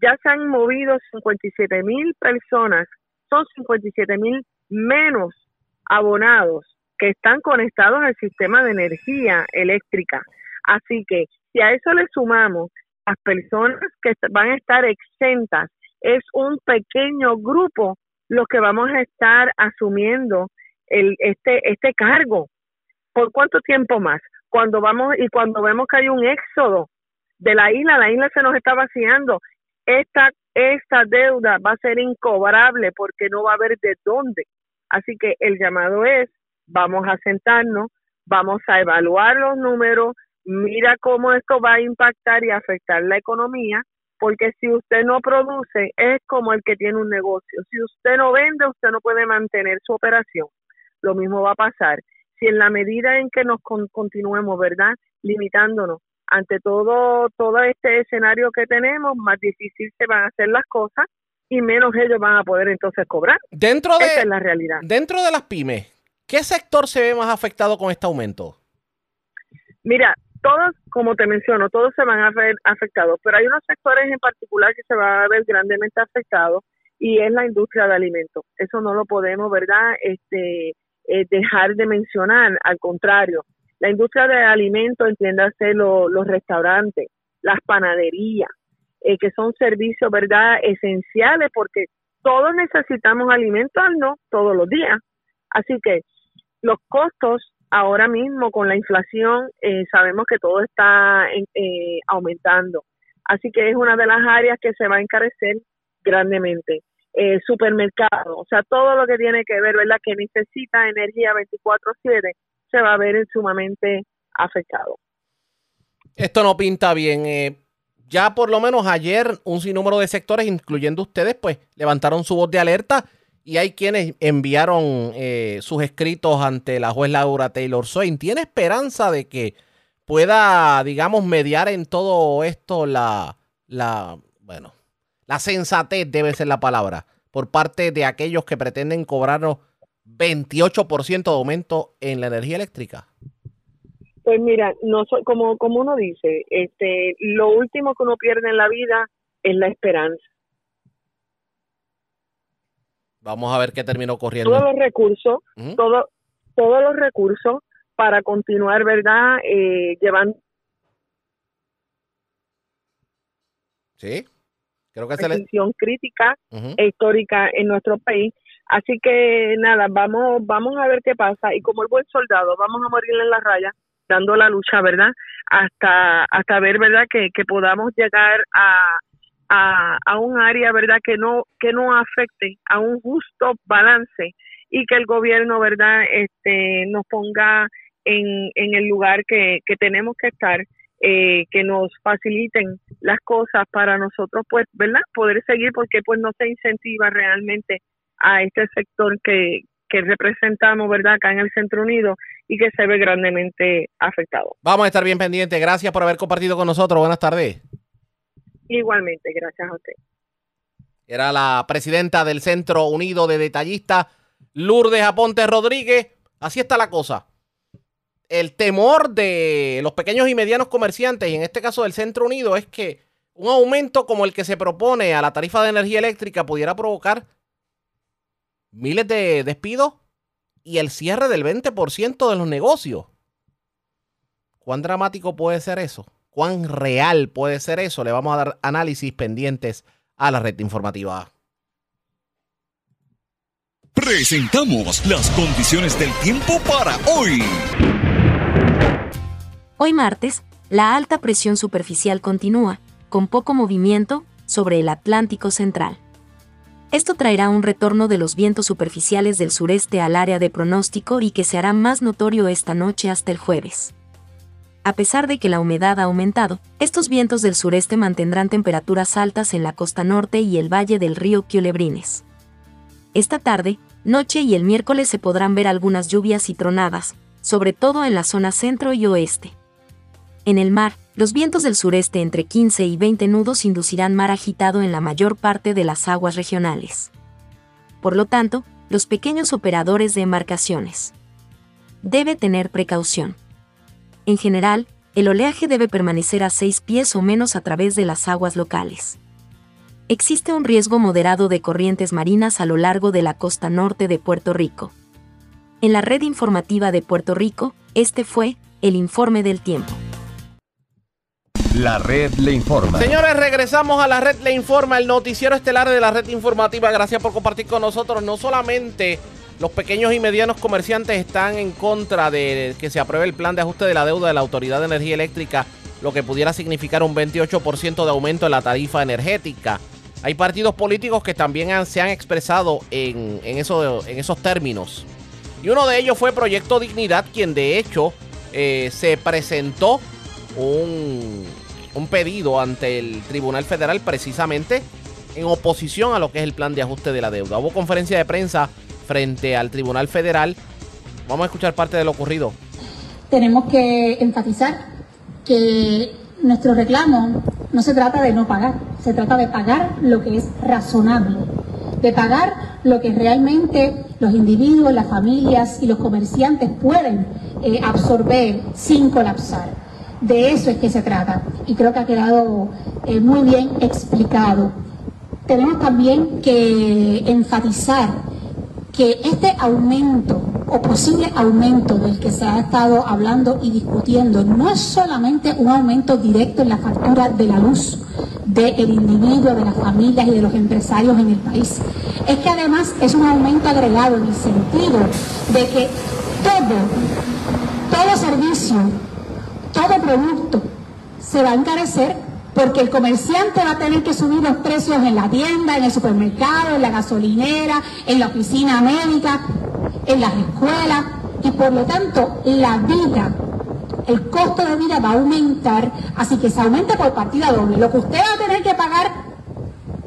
Ya se han movido 57 mil personas, son 57 mil menos abonados que están conectados al sistema de energía eléctrica. Así que si a eso le sumamos las personas que van a estar exentas, es un pequeño grupo los que vamos a estar asumiendo el, este, este cargo. ¿Por cuánto tiempo más? Cuando vamos y cuando vemos que hay un éxodo de la isla, la isla se nos está vaciando. Esta, esta deuda va a ser incobrable porque no va a haber de dónde. Así que el llamado es, vamos a sentarnos, vamos a evaluar los números, mira cómo esto va a impactar y afectar la economía, porque si usted no produce, es como el que tiene un negocio. Si usted no vende, usted no puede mantener su operación. Lo mismo va a pasar. Si en la medida en que nos continuemos, ¿verdad? Limitándonos ante todo, todo este escenario que tenemos, más difícil se van a hacer las cosas y menos ellos van a poder entonces cobrar. Dentro de, Esa es la realidad. Dentro de las pymes, ¿qué sector se ve más afectado con este aumento? Mira, todos, como te menciono, todos se van a ver afectados, pero hay unos sectores en particular que se van a ver grandemente afectados y es la industria de alimentos. Eso no lo podemos, ¿verdad? Este, eh, dejar de mencionar, al contrario, la industria de alimentos, entiéndase lo, los restaurantes, las panaderías, eh, que son servicios, ¿verdad?, esenciales porque todos necesitamos alimentos, no todos los días. Así que los costos ahora mismo con la inflación eh, sabemos que todo está eh, aumentando. Así que es una de las áreas que se va a encarecer grandemente. Eh, supermercado, o sea, todo lo que tiene que ver, ¿verdad? Que necesita energía 24/7 se va a ver sumamente afectado. Esto no pinta bien. Eh, ya por lo menos ayer un sinnúmero de sectores, incluyendo ustedes, pues levantaron su voz de alerta y hay quienes enviaron eh, sus escritos ante la juez Laura Taylor Swain. ¿Tiene esperanza de que pueda, digamos, mediar en todo esto la, la, bueno, la sensatez debe ser la palabra, por parte de aquellos que pretenden cobrarnos 28% de aumento en la energía eléctrica? Pues mira, no soy, como, como uno dice, este, lo último que uno pierde en la vida es la esperanza. Vamos a ver qué terminó corriendo. Todos los recursos, todo, todos los recursos para continuar, ¿verdad? Eh, llevando. Sí, creo que se le. crítica e histórica en nuestro país. Así que nada, vamos, vamos a ver qué pasa. Y como el buen soldado, vamos a morir en la raya, dando la lucha, ¿verdad? Hasta, hasta ver, ¿verdad? Que, que podamos llegar a, a, a un área, ¿verdad? Que no, que no afecte a un justo balance y que el gobierno, ¿verdad? Este, nos ponga en, en el lugar que, que tenemos que estar, eh, que nos faciliten las cosas para nosotros, pues, ¿verdad? Poder seguir porque pues no se incentiva realmente a este sector que, que representamos, ¿verdad? Acá en el Centro Unido y que se ve grandemente afectado. Vamos a estar bien pendientes. Gracias por haber compartido con nosotros. Buenas tardes. Igualmente, gracias a usted. Era la presidenta del Centro Unido de Detallistas, Lourdes Aponte Rodríguez. Así está la cosa. El temor de los pequeños y medianos comerciantes, y en este caso del Centro Unido, es que un aumento como el que se propone a la tarifa de energía eléctrica pudiera provocar miles de despidos y el cierre del 20% de los negocios. ¿Cuán dramático puede ser eso? ¿Cuán real puede ser eso? Le vamos a dar análisis pendientes a la red informativa. Presentamos las condiciones del tiempo para hoy. Hoy martes, la alta presión superficial continúa, con poco movimiento, sobre el Atlántico Central. Esto traerá un retorno de los vientos superficiales del sureste al área de pronóstico y que se hará más notorio esta noche hasta el jueves. A pesar de que la humedad ha aumentado, estos vientos del sureste mantendrán temperaturas altas en la costa norte y el valle del río Culebrines. Esta tarde, noche y el miércoles se podrán ver algunas lluvias y tronadas, sobre todo en la zona centro y oeste. En el mar, los vientos del sureste entre 15 y 20 nudos inducirán mar agitado en la mayor parte de las aguas regionales. Por lo tanto, los pequeños operadores de embarcaciones debe tener precaución. En general, el oleaje debe permanecer a 6 pies o menos a través de las aguas locales. Existe un riesgo moderado de corrientes marinas a lo largo de la costa norte de Puerto Rico. En la red informativa de Puerto Rico, este fue el informe del tiempo. La red le informa. Señores, regresamos a la red le informa, el noticiero estelar de la red informativa. Gracias por compartir con nosotros. No solamente los pequeños y medianos comerciantes están en contra de que se apruebe el plan de ajuste de la deuda de la Autoridad de Energía Eléctrica, lo que pudiera significar un 28% de aumento en la tarifa energética. Hay partidos políticos que también se han expresado en, en, eso, en esos términos. Y uno de ellos fue Proyecto Dignidad, quien de hecho eh, se presentó un, un pedido ante el Tribunal Federal precisamente en oposición a lo que es el plan de ajuste de la deuda. Hubo conferencia de prensa frente al Tribunal Federal. Vamos a escuchar parte de lo ocurrido. Tenemos que enfatizar que nuestro reclamo no se trata de no pagar, se trata de pagar lo que es razonable, de pagar lo que realmente los individuos, las familias y los comerciantes pueden eh, absorber sin colapsar. De eso es que se trata y creo que ha quedado eh, muy bien explicado. Tenemos también que enfatizar que este aumento o posible aumento del que se ha estado hablando y discutiendo no es solamente un aumento directo en la factura de la luz del individuo, de las familias y de los empresarios en el país. Es que además es un aumento agregado en el sentido de que todo, todo servicio, todo producto se va a encarecer porque el comerciante va a tener que subir los precios en la tienda, en el supermercado, en la gasolinera, en la oficina médica, en las escuelas y por lo tanto la vida, el costo de vida va a aumentar, así que se aumenta por partida doble. Lo que usted va a tener que pagar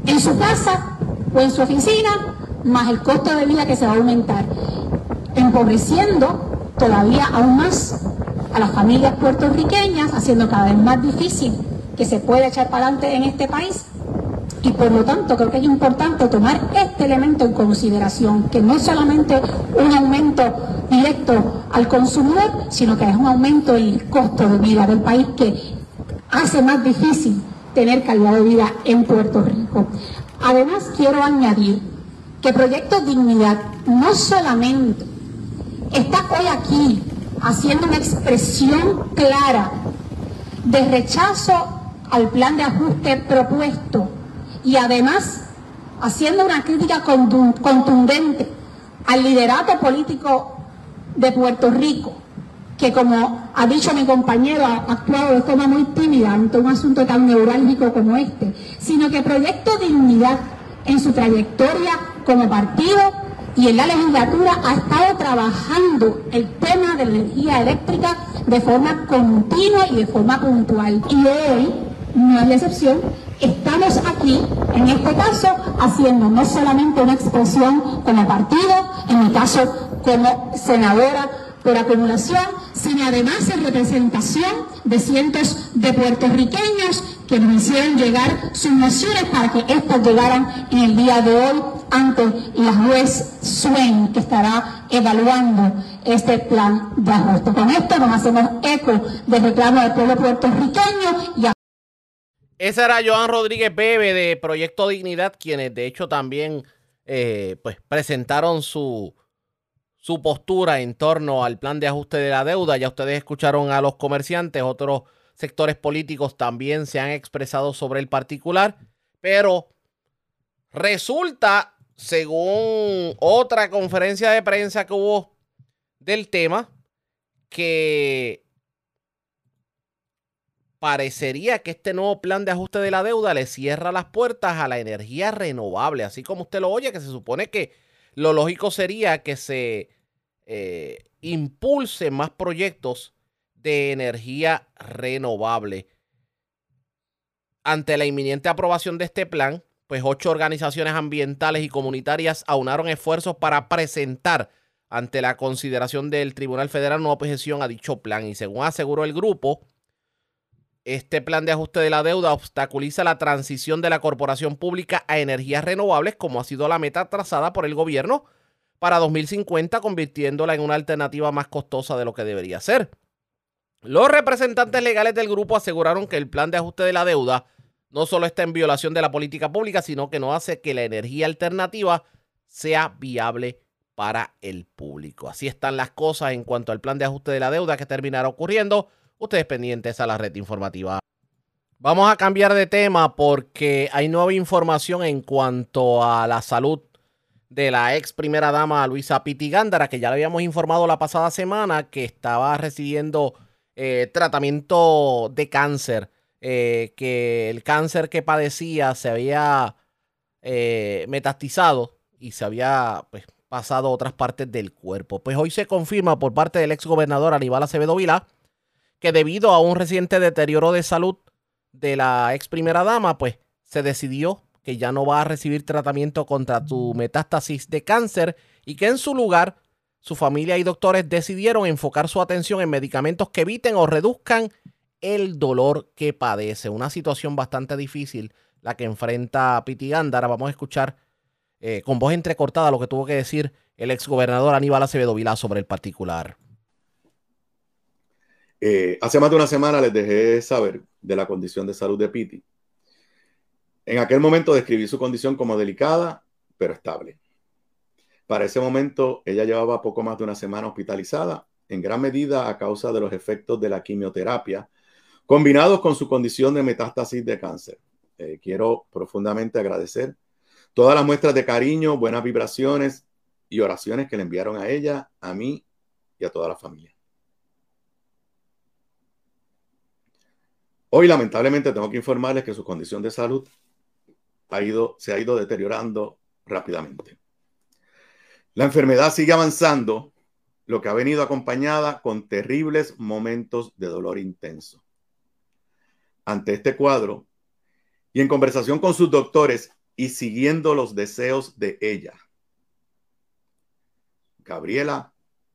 en su casa o en su oficina, más el costo de vida que se va a aumentar, empobreciendo todavía aún más a las familias puertorriqueñas, haciendo cada vez más difícil que se pueda echar para adelante en este país. Y por lo tanto creo que es importante tomar este elemento en consideración, que no es solamente un aumento directo al consumidor, sino que es un aumento en el costo de vida del país que hace más difícil tener calidad de vida en Puerto Rico. Además, quiero añadir que Proyecto Dignidad no solamente está hoy aquí haciendo una expresión clara de rechazo al plan de ajuste propuesto y además haciendo una crítica contundente al liderato político de Puerto Rico, que como ha dicho mi compañero, ha actuado de forma muy tímida ante un asunto tan neurálgico como este, sino que Proyecto Dignidad en su trayectoria como partido y en la legislatura ha estado trabajando el tema de la energía eléctrica de forma continua y de forma puntual. Y hoy no es la excepción. Estamos aquí, en este caso, haciendo no solamente una expresión como partido, en mi caso como senadora por acumulación, sino además en representación de cientos de puertorriqueños que nos hicieron llegar sus mociones para que éstas llegaran en el día de hoy ante la juez Swain, que estará evaluando este plan de ajuste. Con esto nos hacemos eco del reclamo del pueblo puertorriqueño y a Ese era Joan Rodríguez Bebe de Proyecto Dignidad, quienes de hecho también eh, pues, presentaron su, su postura en torno al plan de ajuste de la deuda. Ya ustedes escucharon a los comerciantes, otros sectores políticos también se han expresado sobre el particular, pero resulta, según otra conferencia de prensa que hubo del tema, que parecería que este nuevo plan de ajuste de la deuda le cierra las puertas a la energía renovable, así como usted lo oye, que se supone que lo lógico sería que se eh, impulse más proyectos de energía renovable. Ante la inminente aprobación de este plan, pues ocho organizaciones ambientales y comunitarias aunaron esfuerzos para presentar ante la consideración del Tribunal Federal una objeción a dicho plan. Y según aseguró el grupo, este plan de ajuste de la deuda obstaculiza la transición de la corporación pública a energías renovables, como ha sido la meta trazada por el gobierno para 2050, convirtiéndola en una alternativa más costosa de lo que debería ser. Los representantes legales del grupo aseguraron que el plan de ajuste de la deuda no solo está en violación de la política pública, sino que no hace que la energía alternativa sea viable para el público. Así están las cosas en cuanto al plan de ajuste de la deuda que terminará ocurriendo ustedes pendientes a la red informativa. Vamos a cambiar de tema porque hay nueva información en cuanto a la salud de la ex primera dama Luisa Pitigándara, que ya le habíamos informado la pasada semana que estaba recibiendo eh, tratamiento de cáncer, eh, que el cáncer que padecía se había eh, metastizado y se había pues, pasado a otras partes del cuerpo. Pues hoy se confirma por parte del ex gobernador Aníbal Acevedo Vilá que debido a un reciente deterioro de salud de la ex primera dama, pues se decidió que ya no va a recibir tratamiento contra su metástasis de cáncer y que en su lugar su familia y doctores decidieron enfocar su atención en medicamentos que eviten o reduzcan el dolor que padece. Una situación bastante difícil la que enfrenta Piti Gándara. Vamos a escuchar eh, con voz entrecortada lo que tuvo que decir el exgobernador Aníbal Acevedo Vilá sobre el particular. Eh, hace más de una semana les dejé saber de la condición de salud de Piti. En aquel momento describí su condición como delicada, pero estable. Para ese momento, ella llevaba poco más de una semana hospitalizada, en gran medida a causa de los efectos de la quimioterapia, combinados con su condición de metástasis de cáncer. Eh, quiero profundamente agradecer todas las muestras de cariño, buenas vibraciones y oraciones que le enviaron a ella, a mí y a toda la familia. Hoy, lamentablemente, tengo que informarles que su condición de salud ha ido, se ha ido deteriorando rápidamente. La enfermedad sigue avanzando, lo que ha venido acompañada con terribles momentos de dolor intenso. Ante este cuadro, y en conversación con sus doctores y siguiendo los deseos de ella, Gabriela,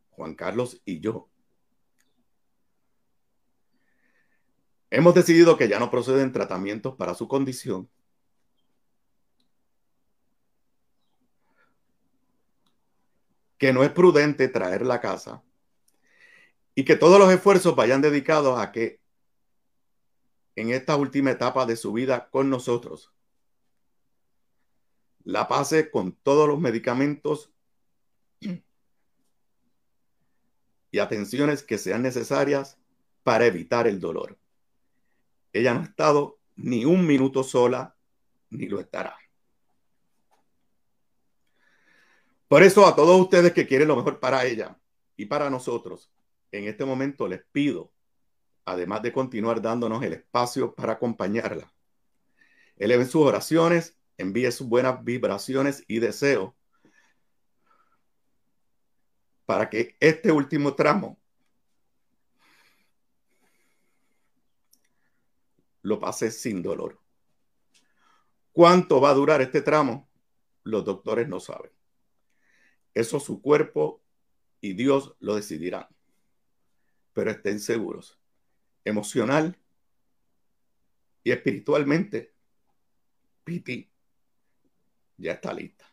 Juan Carlos y yo, hemos decidido que ya no proceden tratamientos para su condición que no es prudente traerla a casa y que todos los esfuerzos vayan dedicados a que en esta última etapa de su vida con nosotros la pase con todos los medicamentos y atenciones que sean necesarias para evitar el dolor. Ella no ha estado ni un minuto sola, ni lo estará. Por eso a todos ustedes que quieren lo mejor para ella y para nosotros, en este momento les pido, además de continuar dándonos el espacio para acompañarla, eleven sus oraciones, envíe sus buenas vibraciones y deseos para que este último tramo lo pase sin dolor. ¿Cuánto va a durar este tramo? Los doctores no saben. Eso su cuerpo y Dios lo decidirán. pero estén seguros, emocional y espiritualmente, Piti ya está lista.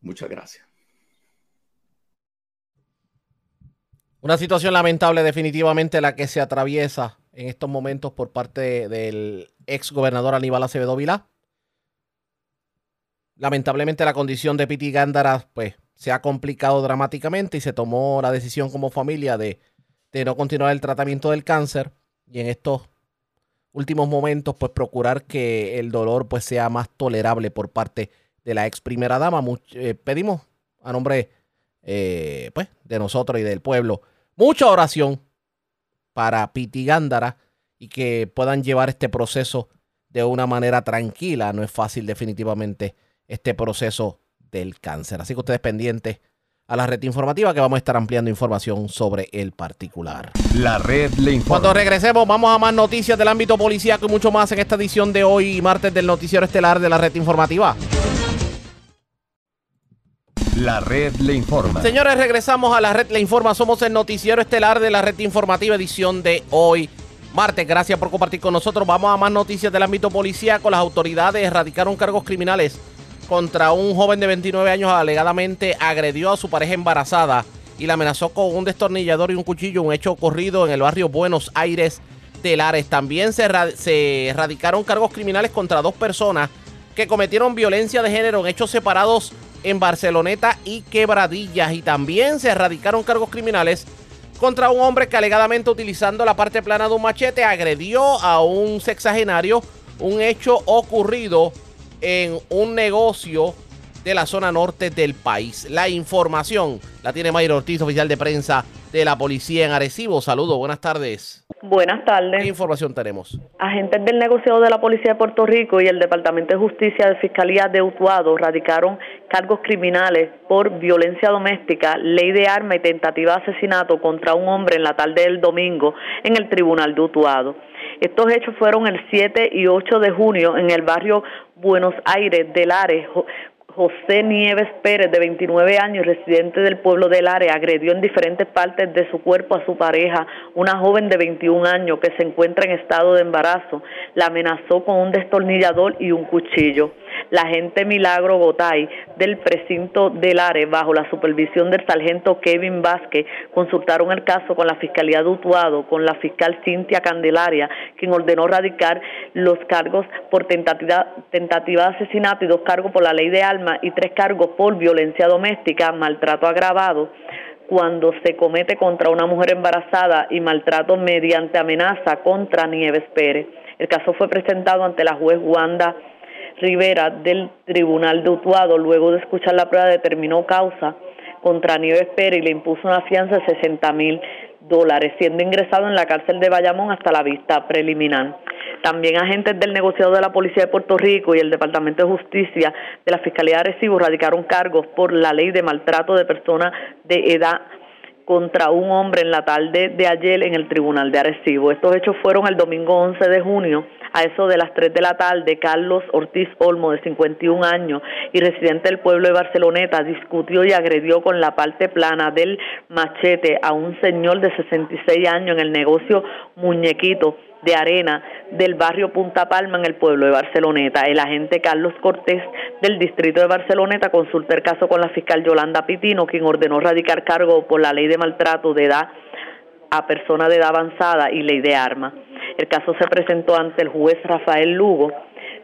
Muchas gracias. Una situación lamentable definitivamente la que se atraviesa en estos momentos por parte del ex gobernador Aníbal Acevedo Vilá. Lamentablemente la condición de Piti Gándara pues, se ha complicado dramáticamente y se tomó la decisión como familia de, de no continuar el tratamiento del cáncer y en estos últimos momentos pues procurar que el dolor pues sea más tolerable por parte de la ex primera dama. Eh, pedimos a nombre eh, pues, de nosotros y del pueblo mucha oración para Piti Gándara y que puedan llevar este proceso de una manera tranquila. No es fácil definitivamente este proceso del cáncer. Así que ustedes pendientes a la red informativa que vamos a estar ampliando información sobre el particular. La red le informa. Cuando regresemos vamos a más noticias del ámbito policíaco y mucho más en esta edición de hoy, martes del noticiero estelar de la red informativa. La red le informa. Señores, regresamos a la red le informa. Somos el noticiero estelar de la red informativa edición de hoy. Martes, gracias por compartir con nosotros. Vamos a más noticias del ámbito policíaco. Las autoridades erradicaron cargos criminales contra un joven de 29 años alegadamente agredió a su pareja embarazada y la amenazó con un destornillador y un cuchillo, un hecho ocurrido en el barrio Buenos Aires de Lares. También se, se erradicaron cargos criminales contra dos personas que cometieron violencia de género en hechos separados en Barceloneta y Quebradillas. Y también se erradicaron cargos criminales contra un hombre que alegadamente utilizando la parte plana de un machete agredió a un sexagenario, un hecho ocurrido en un negocio de la zona norte del país. La información la tiene Mayra Ortiz, oficial de prensa de la policía en Arecibo. Saludos, buenas tardes. Buenas tardes. ¿Qué información tenemos? Agentes del negociado de la Policía de Puerto Rico y el Departamento de Justicia de Fiscalía de Utuado radicaron cargos criminales por violencia doméstica, ley de arma y tentativa de asesinato contra un hombre en la tarde del domingo en el Tribunal de Utuado. Estos hechos fueron el 7 y 8 de junio en el barrio Buenos Aires de Lares, José Nieves Pérez, de 29 años, residente del pueblo del área, agredió en diferentes partes de su cuerpo a su pareja, una joven de 21 años que se encuentra en estado de embarazo. La amenazó con un destornillador y un cuchillo. La agente Milagro Gotay del precinto del área, bajo la supervisión del sargento Kevin Vázquez, consultaron el caso con la Fiscalía de Utuado, con la fiscal Cintia Candelaria, quien ordenó radicar los cargos por tentativa, tentativa de asesinato y dos cargos por la ley de alma y tres cargos por violencia doméstica, maltrato agravado cuando se comete contra una mujer embarazada y maltrato mediante amenaza contra Nieves Pérez. El caso fue presentado ante la juez Wanda Rivera del Tribunal de Utuado, luego de escuchar la prueba, determinó causa contra Nieves Pérez y le impuso una fianza de 60 mil dólares, siendo ingresado en la cárcel de Bayamón hasta la vista preliminar. También agentes del negociado de la Policía de Puerto Rico y el Departamento de Justicia de la Fiscalía de Arecibo radicaron cargos por la ley de maltrato de personas de edad contra un hombre en la tarde de ayer en el Tribunal de Arecibo. Estos hechos fueron el domingo 11 de junio a eso de las 3 de la tarde, Carlos Ortiz Olmo, de 51 años y residente del pueblo de Barceloneta, discutió y agredió con la parte plana del machete a un señor de 66 años en el negocio Muñequito de arena del barrio Punta Palma en el pueblo de Barceloneta. El agente Carlos Cortés del distrito de Barceloneta consultó el caso con la fiscal Yolanda Pitino, quien ordenó radicar cargo por la ley de maltrato de edad a persona de edad avanzada y ley de armas. El caso se presentó ante el juez Rafael Lugo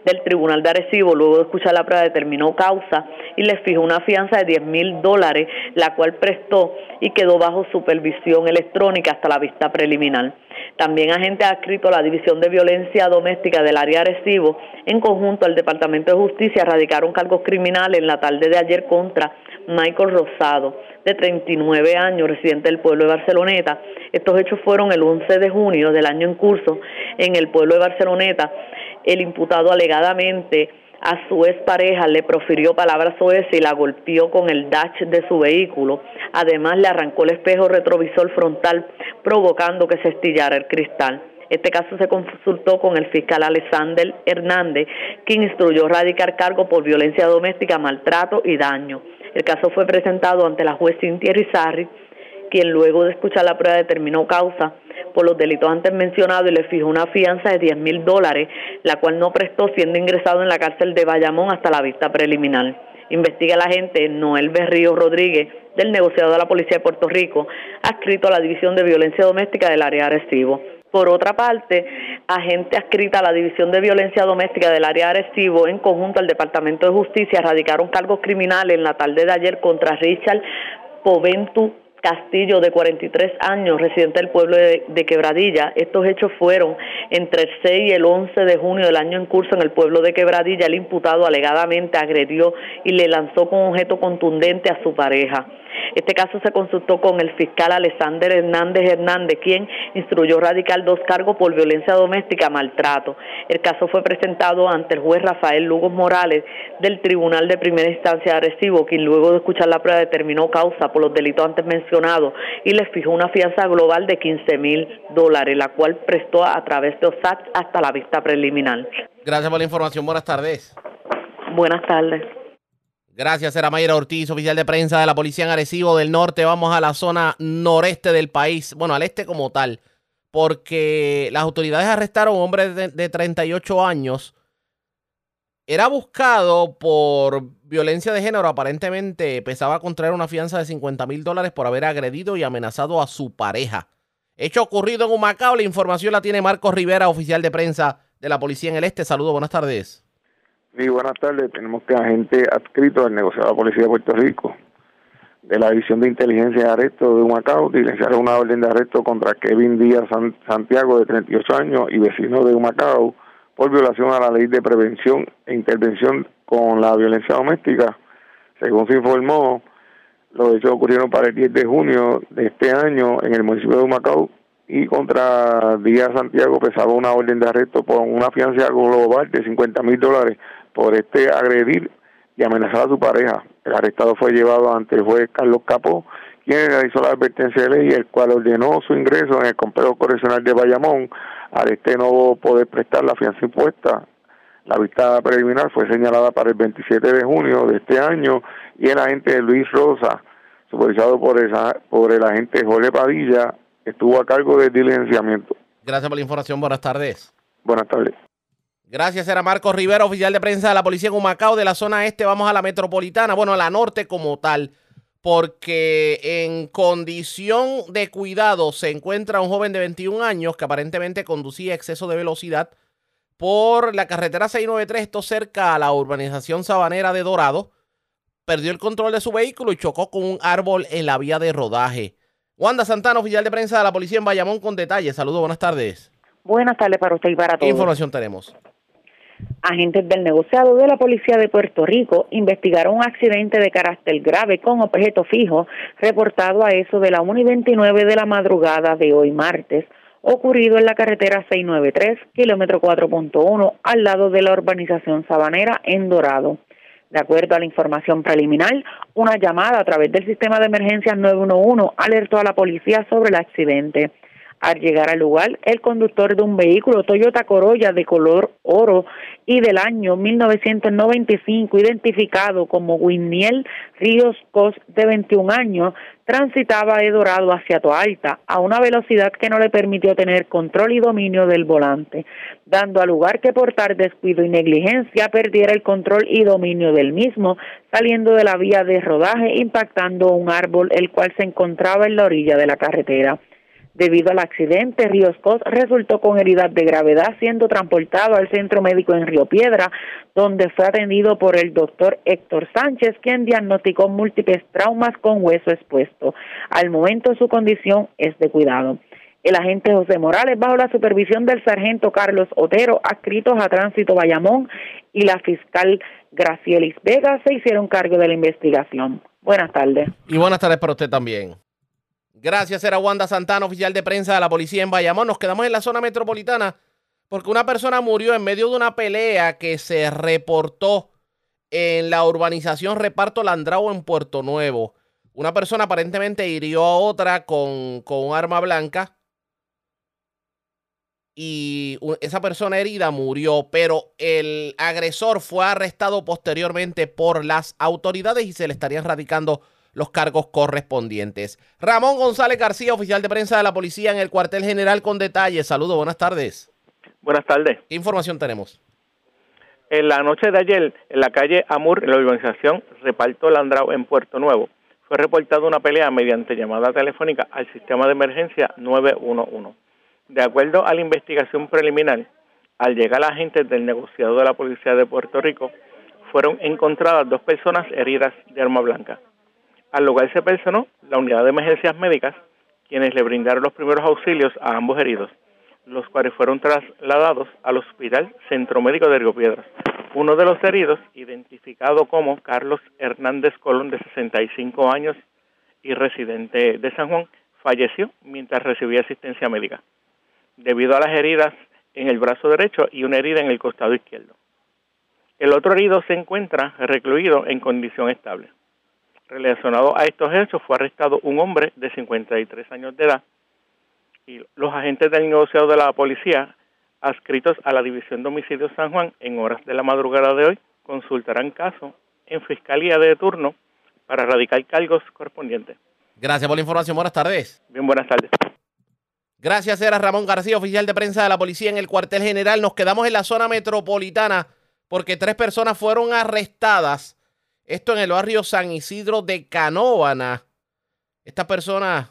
del Tribunal de Arecibo, luego de escuchar la prueba, determinó causa y le fijó una fianza de 10 mil dólares, la cual prestó y quedó bajo supervisión electrónica hasta la vista preliminar. También agentes adscritos a la División de Violencia Doméstica del área Arecibo, en conjunto al Departamento de Justicia, radicaron cargos criminales en la tarde de ayer contra Michael Rosado, de 39 años, residente del pueblo de Barceloneta. Estos hechos fueron el 11 de junio del año en curso en el pueblo de Barceloneta. El imputado alegadamente a su pareja le profirió palabras soeces y la golpeó con el dash de su vehículo. Además, le arrancó el espejo retrovisor frontal, provocando que se estillara el cristal. Este caso se consultó con el fiscal Alexander Hernández, quien instruyó radicar cargo por violencia doméstica, maltrato y daño. El caso fue presentado ante la juez Cintia Rizarri quien luego de escuchar la prueba determinó causa por los delitos antes mencionados y le fijó una fianza de 10 mil dólares, la cual no prestó siendo ingresado en la cárcel de Bayamón hasta la vista preliminar. Investiga la agente Noel Berrío Rodríguez del negociado de la Policía de Puerto Rico, adscrito a la División de Violencia Doméstica del área de. Por otra parte, agente adscrita a la División de Violencia Doméstica del área de Arecibo, en conjunto al Departamento de Justicia, radicaron cargos criminales en la tarde de ayer contra Richard Poventu Castillo, de 43 años, residente del pueblo de, Quebradilla. Estos hechos fueron entre el 6 y el 11 de junio del año en curso en el pueblo de Quebradilla. El imputado alegadamente agredió y le lanzó con objeto contundente a su pareja. Este caso se consultó con el fiscal Alexander Hernández Hernández, quien instruyó radical dos cargos por violencia doméstica, maltrato. El caso fue presentado ante el juez Rafael Lugos Morales del Tribunal de Primera Instancia de Arecibo, quien luego de escuchar la prueba determinó causa por los delitos antes mencionados y le fijó una fianza global de 15 mil dólares, la cual prestó a través de OSAT hasta la vista preliminar. Gracias por la información. Buenas tardes. Buenas tardes. Gracias, era Mayra Ortiz, oficial de prensa de la Policía en Arecibo del Norte. Vamos a la zona noreste del país, bueno, al este como tal, porque las autoridades arrestaron a un hombre de, de 38 años. Era buscado por violencia de género. Aparentemente pesaba contraer una fianza de 50 mil dólares por haber agredido y amenazado a su pareja. Hecho ocurrido en Humacao. La información la tiene Marcos Rivera, oficial de prensa de la Policía en el Este. Saludos, buenas tardes. Sí, buenas tardes. Tenemos que agente adscrito del negociado de la Policía de Puerto Rico, de la División de Inteligencia de Arresto de Humacao, diligenciaron una orden de arresto contra Kevin Díaz San Santiago, de 38 años y vecino de Humacao, por violación a la ley de prevención e intervención con la violencia doméstica. Según se informó, los hechos ocurrieron para el 10 de junio de este año en el municipio de Humacao y contra Díaz Santiago pesaba una orden de arresto por una fianza global de 50 mil dólares por este agredir y amenazar a su pareja. El arrestado fue llevado ante el juez Carlos Capó, quien realizó la advertencia de ley, el cual ordenó su ingreso en el complejo correccional de Bayamón al este no poder prestar la fianza impuesta. La vista preliminar fue señalada para el 27 de junio de este año y el agente Luis Rosa, supervisado por, esa, por el agente Jorge Padilla, estuvo a cargo del diligenciamiento. Gracias por la información. Buenas tardes. Buenas tardes. Gracias, era Marcos Rivera, oficial de prensa de la policía en Humacao, de la zona este. Vamos a la metropolitana, bueno, a la norte como tal, porque en condición de cuidado se encuentra un joven de 21 años que aparentemente conducía exceso de velocidad por la carretera 693, esto cerca a la urbanización sabanera de Dorado. Perdió el control de su vehículo y chocó con un árbol en la vía de rodaje. Wanda Santana, oficial de prensa de la policía en Bayamón, con detalles. Saludos, buenas tardes. Buenas tardes para usted y para ¿Qué todos. información tenemos? Agentes del negociado de la Policía de Puerto Rico investigaron un accidente de carácter grave con objeto fijo reportado a eso de la 1 y 29 de la madrugada de hoy martes, ocurrido en la carretera 693, kilómetro 4.1, al lado de la urbanización Sabanera en Dorado. De acuerdo a la información preliminar, una llamada a través del sistema de emergencias 911 alertó a la policía sobre el accidente. Al llegar al lugar, el conductor de un vehículo Toyota Corolla de color oro y del año 1995, identificado como Winiel Ríos Cos, de 21 años, transitaba de Dorado hacia Toalta a una velocidad que no le permitió tener control y dominio del volante, dando a lugar que por tal descuido y negligencia perdiera el control y dominio del mismo, saliendo de la vía de rodaje, impactando un árbol el cual se encontraba en la orilla de la carretera. Debido al accidente, Ríos Cos resultó con heridas de gravedad, siendo transportado al centro médico en Río Piedra, donde fue atendido por el doctor Héctor Sánchez, quien diagnosticó múltiples traumas con hueso expuesto. Al momento su condición es de cuidado. El agente José Morales, bajo la supervisión del sargento Carlos Otero, adscritos a Tránsito Bayamón, y la fiscal Gracielis Vega, se hicieron cargo de la investigación. Buenas tardes. Y buenas tardes para usted también. Gracias, era Wanda Santana, oficial de prensa de la policía en Bayamón. Nos quedamos en la zona metropolitana porque una persona murió en medio de una pelea que se reportó en la urbanización Reparto Landrao en Puerto Nuevo. Una persona aparentemente hirió a otra con, con un arma blanca y esa persona herida murió, pero el agresor fue arrestado posteriormente por las autoridades y se le estarían radicando los cargos correspondientes. Ramón González García, oficial de prensa de la policía en el cuartel general con detalles. Saludos, buenas tardes. Buenas tardes. ¿Qué información tenemos? En la noche de ayer, en la calle Amur, en la organización Reparto Landrao en Puerto Nuevo, fue reportada una pelea mediante llamada telefónica al sistema de emergencia 911. De acuerdo a la investigación preliminar, al llegar agentes del negociado de la Policía de Puerto Rico, fueron encontradas dos personas heridas de arma blanca. Al lugar se personó la unidad de emergencias médicas, quienes le brindaron los primeros auxilios a ambos heridos los cuales fueron trasladados al Hospital Centro Médico de Río Piedras. Uno de los heridos, identificado como Carlos Hernández Colón, de 65 años y residente de San Juan, falleció mientras recibía asistencia médica, debido a las heridas en el brazo derecho y una herida en el costado izquierdo. El otro herido se encuentra recluido en condición estable. Relacionado a estos hechos, fue arrestado un hombre de 53 años de edad, y los agentes del negociado de la policía adscritos a la División de Homicidios San Juan en horas de la madrugada de hoy consultarán caso en Fiscalía de turno para radicar cargos correspondientes. Gracias por la información. Buenas tardes. Bien, buenas tardes. Gracias, era Ramón García, oficial de prensa de la policía en el cuartel general. Nos quedamos en la zona metropolitana porque tres personas fueron arrestadas. Esto en el barrio San Isidro de Canóvana. Estas personas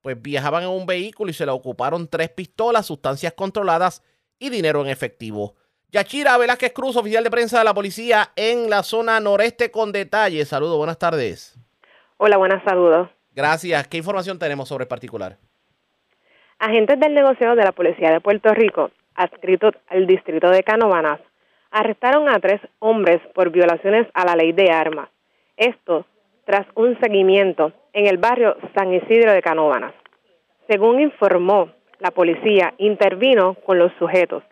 pues viajaban en un vehículo y se le ocuparon tres pistolas, sustancias controladas y dinero en efectivo. Yachira Velázquez Cruz, oficial de prensa de la policía en la zona noreste con detalles. Saludos, buenas tardes. Hola, buenas saludos. Gracias. ¿Qué información tenemos sobre el particular? Agentes del negocio de la Policía de Puerto Rico, adscritos al distrito de Canovanas, arrestaron a tres hombres por violaciones a la ley de armas. Esto tras un seguimiento en el barrio San Isidro de Canóvanas. Según informó, la policía intervino con los sujetos,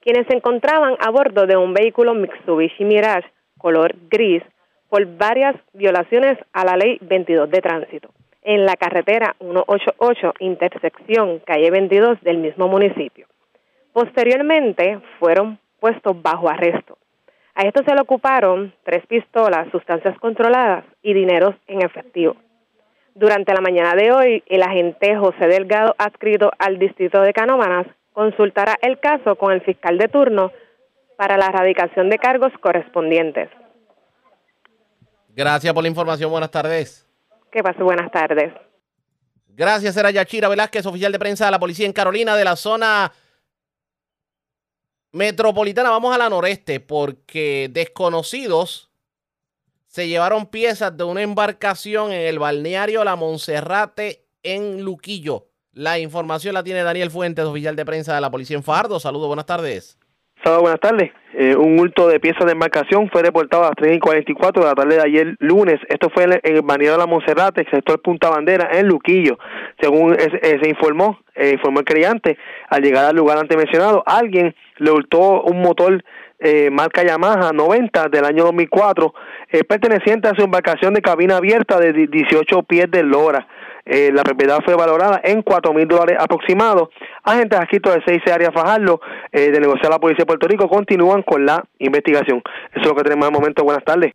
quienes se encontraban a bordo de un vehículo Mitsubishi Mirage color gris por varias violaciones a la ley 22 de tránsito en la carretera 188 intersección calle 22 del mismo municipio. Posteriormente fueron puestos bajo arresto. A esto se le ocuparon tres pistolas, sustancias controladas y dineros en efectivo. Durante la mañana de hoy, el agente José Delgado, adscrito al distrito de Canómanas, consultará el caso con el fiscal de turno para la erradicación de cargos correspondientes. Gracias por la información. Buenas tardes. Que pase buenas tardes. Gracias, era Yachira Velázquez, oficial de prensa de la policía en Carolina de la zona metropolitana. Vamos a la noreste porque desconocidos se llevaron piezas de una embarcación en el balneario La Monserrate en Luquillo. La información la tiene Daniel Fuentes, oficial de prensa de la policía en Fardo. Saludos, buenas tardes. Saludos, buenas tardes. Eh, un hurto de piezas de embarcación fue reportado a las 3 y 44 de la tarde de ayer lunes. Esto fue en el balneario de la Monserrate, sector Punta Bandera, en Luquillo. Según eh, se informó, eh, informó el creyente, al llegar al lugar antes mencionado, alguien le hurtó un motor eh, marca Yamaha 90 del año 2004, eh, perteneciente a su embarcación de cabina abierta de 18 pies de lora. Eh, la propiedad fue valorada en 4 mil dólares aproximados. Agentes adscritos de 6 áreas Fajardo eh, de negociar la Policía de Puerto Rico continúan con la investigación. Eso es lo que tenemos al momento. Buenas tardes.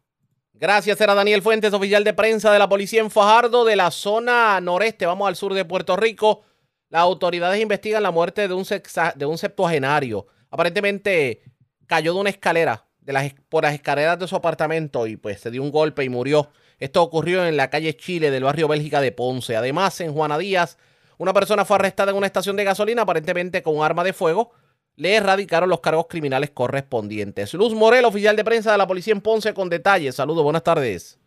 Gracias, era Daniel Fuentes, oficial de prensa de la policía en Fajardo, de la zona noreste. Vamos al sur de Puerto Rico. Las autoridades investigan la muerte de un, sexa, de un septuagenario. Aparentemente cayó de una escalera, de las, por las escaleras de su apartamento y pues se dio un golpe y murió. Esto ocurrió en la calle Chile del barrio Bélgica de Ponce. Además, en Juana Díaz, una persona fue arrestada en una estación de gasolina, aparentemente con arma de fuego. Le erradicaron los cargos criminales correspondientes. Luz Morel, oficial de prensa de la policía en Ponce, con detalles. Saludos, buenas tardes.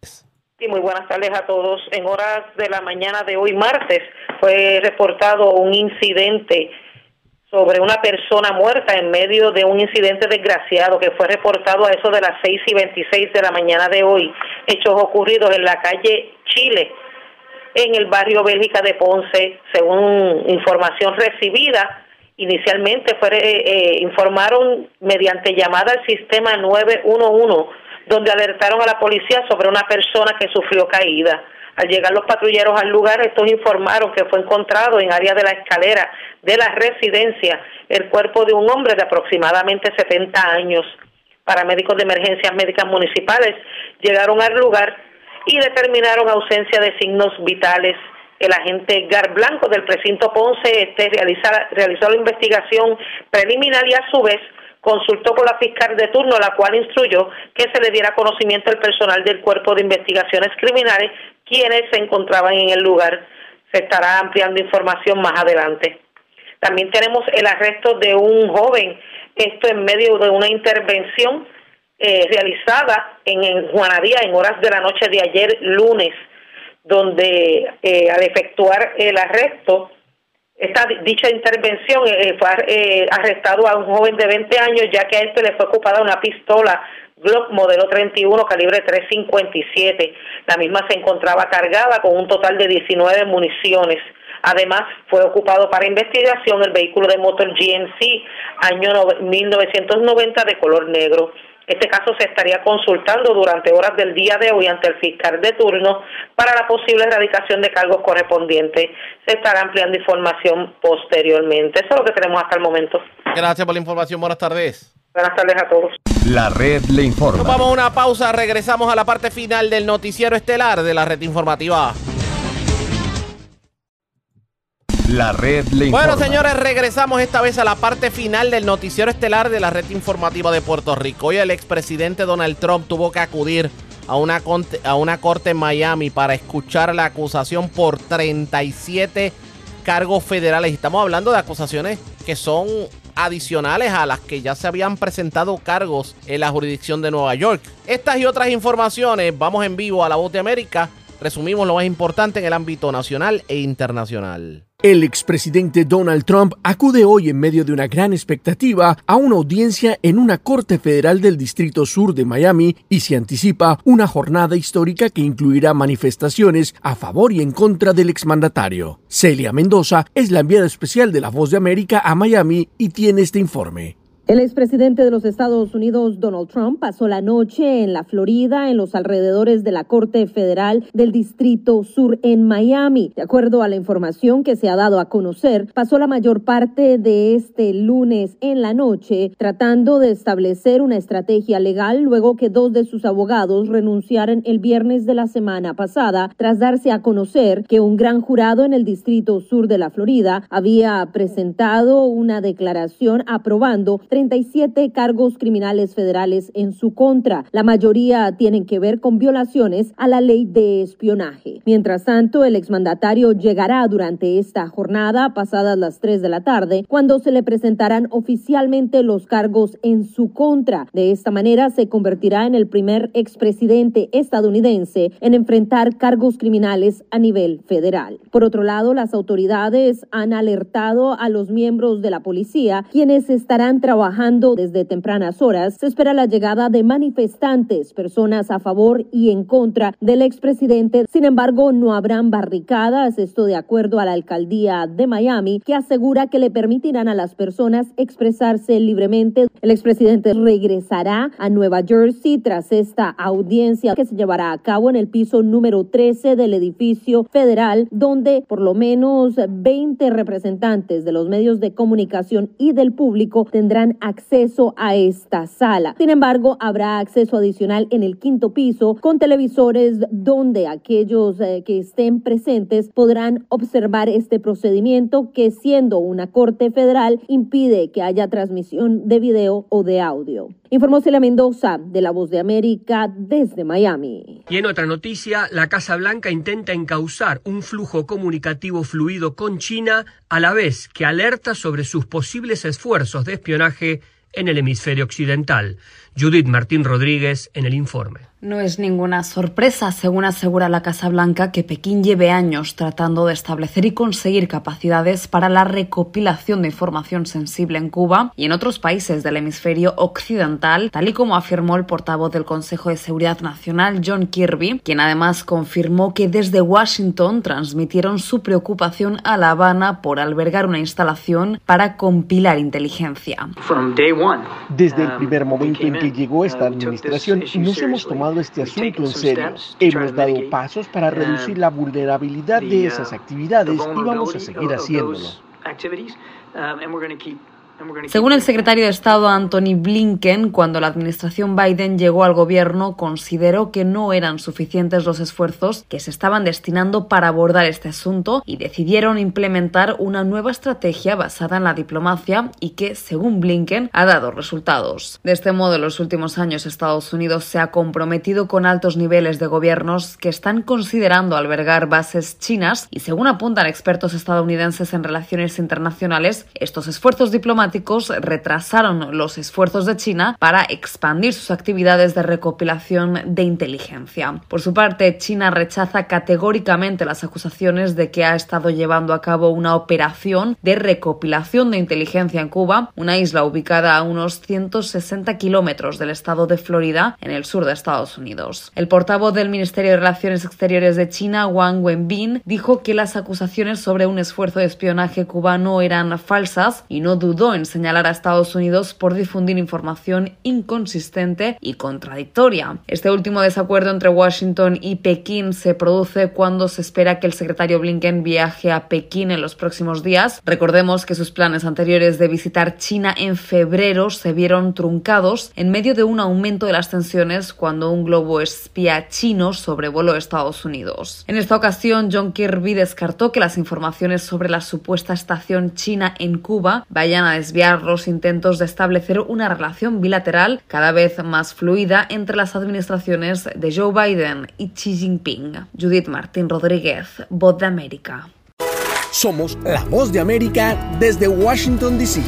Sí, muy buenas tardes a todos. En horas de la mañana de hoy, martes, fue reportado un incidente sobre una persona muerta en medio de un incidente desgraciado que fue reportado a eso de las 6 y 26 de la mañana de hoy. Hechos ocurridos en la calle Chile, en el barrio Bélgica de Ponce, según información recibida. Inicialmente fue, eh, informaron mediante llamada al sistema 911, donde alertaron a la policía sobre una persona que sufrió caída. Al llegar los patrulleros al lugar, estos informaron que fue encontrado en área de la escalera de la residencia el cuerpo de un hombre de aproximadamente 70 años. Paramédicos de emergencias médicas municipales llegaron al lugar y determinaron ausencia de signos vitales. El agente Gar Blanco del precinto Ponce este, realizó la investigación preliminar y a su vez consultó con la fiscal de turno, la cual instruyó que se le diera conocimiento al personal del Cuerpo de Investigaciones Criminales, quienes se encontraban en el lugar. Se estará ampliando información más adelante. También tenemos el arresto de un joven, esto en medio de una intervención eh, realizada en, en Juanadía en horas de la noche de ayer lunes, donde eh, al efectuar el arresto, esta di- dicha intervención eh, fue eh, arrestado a un joven de 20 años, ya que a este le fue ocupada una pistola Glock modelo 31 calibre 357. La misma se encontraba cargada con un total de 19 municiones. Además, fue ocupado para investigación el vehículo de motor GMC año nove- 1990 de color negro. Este caso se estaría consultando durante horas del día de hoy ante el fiscal de turno para la posible erradicación de cargos correspondientes. Se estará ampliando información posteriormente. Eso es lo que tenemos hasta el momento. Gracias por la información. Buenas tardes. Buenas tardes a todos. La red le informa. Nos vamos a una pausa. Regresamos a la parte final del noticiero estelar de la red informativa. La red le informa. Bueno, señores, regresamos esta vez a la parte final del noticiero estelar de la red informativa de Puerto Rico. Hoy el expresidente Donald Trump tuvo que acudir a una, a una corte en Miami para escuchar la acusación por 37 cargos federales. Estamos hablando de acusaciones que son adicionales a las que ya se habían presentado cargos en la jurisdicción de Nueva York. Estas y otras informaciones, vamos en vivo a la voz de América. Resumimos lo más importante en el ámbito nacional e internacional. El expresidente Donald Trump acude hoy en medio de una gran expectativa a una audiencia en una corte federal del Distrito Sur de Miami y se anticipa una jornada histórica que incluirá manifestaciones a favor y en contra del exmandatario. Celia Mendoza es la enviada especial de La Voz de América a Miami y tiene este informe. El expresidente de los Estados Unidos, Donald Trump, pasó la noche en la Florida, en los alrededores de la Corte Federal del Distrito Sur en Miami. De acuerdo a la información que se ha dado a conocer, pasó la mayor parte de este lunes en la noche tratando de establecer una estrategia legal luego que dos de sus abogados renunciaran el viernes de la semana pasada tras darse a conocer que un gran jurado en el Distrito Sur de la Florida había presentado una declaración aprobando 37 cargos criminales federales en su contra. La mayoría tienen que ver con violaciones a la ley de espionaje. Mientras tanto, el exmandatario llegará durante esta jornada, pasadas las 3 de la tarde, cuando se le presentarán oficialmente los cargos en su contra. De esta manera, se convertirá en el primer expresidente estadounidense en enfrentar cargos criminales a nivel federal. Por otro lado, las autoridades han alertado a los miembros de la policía, quienes estarán trabajando desde tempranas horas. Se espera la llegada de manifestantes, personas a favor y en contra del expresidente. Sin embargo, no habrán barricadas, esto de acuerdo a la alcaldía de Miami, que asegura que le permitirán a las personas expresarse libremente. El expresidente regresará a Nueva Jersey tras esta audiencia que se llevará a cabo en el piso número 13 del edificio federal, donde por lo menos 20 representantes de los medios de comunicación y del público tendrán acceso a esta sala. Sin embargo, habrá acceso adicional en el quinto piso con televisores donde aquellos eh, que estén presentes podrán observar este procedimiento que siendo una corte federal impide que haya transmisión de video o de audio. Informó Celia Mendoza de La Voz de América desde Miami. Y en otra noticia, la Casa Blanca intenta encauzar un flujo comunicativo fluido con China a la vez que alerta sobre sus posibles esfuerzos de espionaje en el hemisferio occidental. Judith Martín Rodríguez en el informe. No es ninguna sorpresa, según asegura la Casa Blanca, que Pekín lleve años tratando de establecer y conseguir capacidades para la recopilación de información sensible en Cuba y en otros países del hemisferio occidental, tal y como afirmó el portavoz del Consejo de Seguridad Nacional, John Kirby, quien además confirmó que desde Washington transmitieron su preocupación a La Habana por albergar una instalación para compilar inteligencia. Desde el primer momento en que llegó esta administración, nos hemos tomado este asunto en serio. Hemos dado pasos para reducir la vulnerabilidad de esas actividades y vamos a seguir haciéndolo. Según el secretario de Estado Anthony Blinken, cuando la administración Biden llegó al gobierno, consideró que no eran suficientes los esfuerzos que se estaban destinando para abordar este asunto y decidieron implementar una nueva estrategia basada en la diplomacia y que, según Blinken, ha dado resultados. De este modo, en los últimos años Estados Unidos se ha comprometido con altos niveles de gobiernos que están considerando albergar bases chinas y, según apuntan expertos estadounidenses en relaciones internacionales, estos esfuerzos diplomáticos retrasaron los esfuerzos de China para expandir sus actividades de recopilación de inteligencia. Por su parte, China rechaza categóricamente las acusaciones de que ha estado llevando a cabo una operación de recopilación de inteligencia en Cuba, una isla ubicada a unos 160 kilómetros del estado de Florida, en el sur de Estados Unidos. El portavoz del Ministerio de Relaciones Exteriores de China, Wang Wenbin, dijo que las acusaciones sobre un esfuerzo de espionaje cubano eran falsas y no dudó en señalar a Estados Unidos por difundir información inconsistente y contradictoria. Este último desacuerdo entre Washington y Pekín se produce cuando se espera que el secretario Blinken viaje a Pekín en los próximos días. Recordemos que sus planes anteriores de visitar China en febrero se vieron truncados en medio de un aumento de las tensiones cuando un globo espía chino sobrevoló Estados Unidos. En esta ocasión, John Kirby descartó que las informaciones sobre la supuesta estación china en Cuba vayan a desviar los intentos de establecer una relación bilateral cada vez más fluida entre las administraciones de Joe Biden y Xi Jinping. Judith Martín Rodríguez, Voz de América. Somos la voz de América desde Washington, D.C.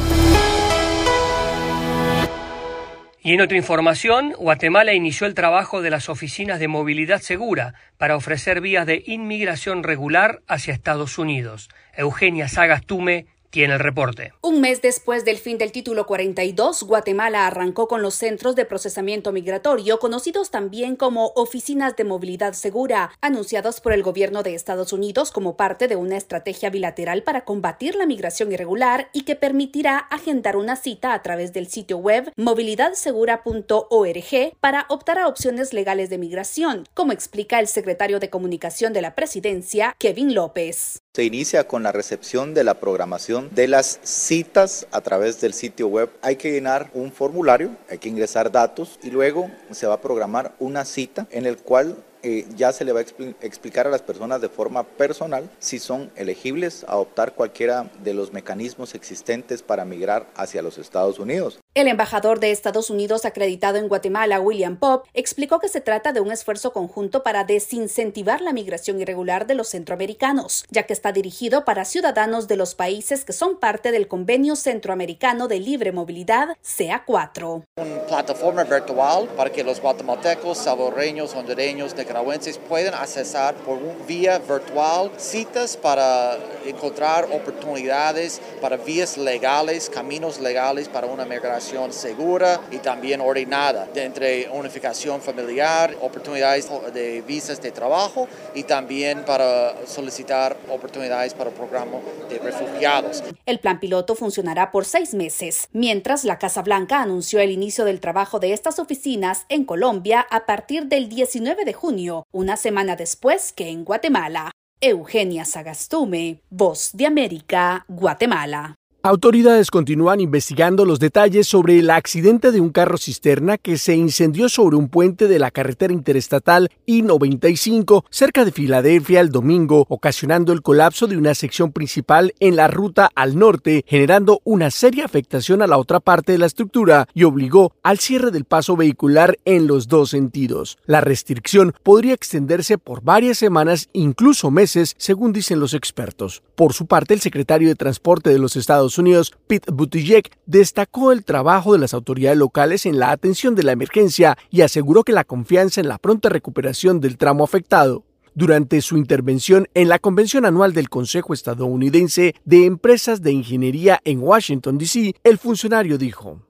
Y en otra información, Guatemala inició el trabajo de las oficinas de movilidad segura para ofrecer vías de inmigración regular hacia Estados Unidos. Eugenia Sagastume tiene el reporte. Un mes después del fin del título 42, Guatemala arrancó con los centros de procesamiento migratorio, conocidos también como oficinas de movilidad segura, anunciados por el gobierno de Estados Unidos como parte de una estrategia bilateral para combatir la migración irregular y que permitirá agendar una cita a través del sitio web movilidadsegura.org para optar a opciones legales de migración, como explica el secretario de Comunicación de la Presidencia, Kevin López. Se inicia con la recepción de la programación de las citas a través del sitio web. Hay que llenar un formulario, hay que ingresar datos y luego se va a programar una cita en el cual eh, ya se le va a expli explicar a las personas de forma personal si son elegibles a optar cualquiera de los mecanismos existentes para migrar hacia los Estados Unidos. El embajador de Estados Unidos acreditado en Guatemala, William Pop, explicó que se trata de un esfuerzo conjunto para desincentivar la migración irregular de los centroamericanos, ya que está dirigido para ciudadanos de los países que son parte del Convenio Centroamericano de Libre Movilidad, CA4. Una plataforma virtual para que los guatemaltecos, salvadoreños, hondureños, nicaragüenses puedan accesar por vía virtual citas para encontrar oportunidades para vías legales, caminos legales para una migración segura y también ordenada, entre unificación familiar, oportunidades de visas de trabajo y también para solicitar oportunidades para el programa de refugiados. El plan piloto funcionará por seis meses, mientras la Casa Blanca anunció el inicio del trabajo de estas oficinas en Colombia a partir del 19 de junio, una semana después que en Guatemala. Eugenia Sagastume, Voz de América, Guatemala. Autoridades continúan investigando los detalles sobre el accidente de un carro cisterna que se incendió sobre un puente de la carretera interestatal I-95 cerca de Filadelfia el domingo, ocasionando el colapso de una sección principal en la ruta al norte, generando una seria afectación a la otra parte de la estructura y obligó al cierre del paso vehicular en los dos sentidos. La restricción podría extenderse por varias semanas, incluso meses, según dicen los expertos. Por su parte, el secretario de Transporte de los Unidos, Pete Buttigieg, destacó el trabajo de las autoridades locales en la atención de la emergencia y aseguró que la confianza en la pronta recuperación del tramo afectado. Durante su intervención en la convención anual del Consejo Estadounidense de Empresas de Ingeniería en Washington, D.C., el funcionario dijo,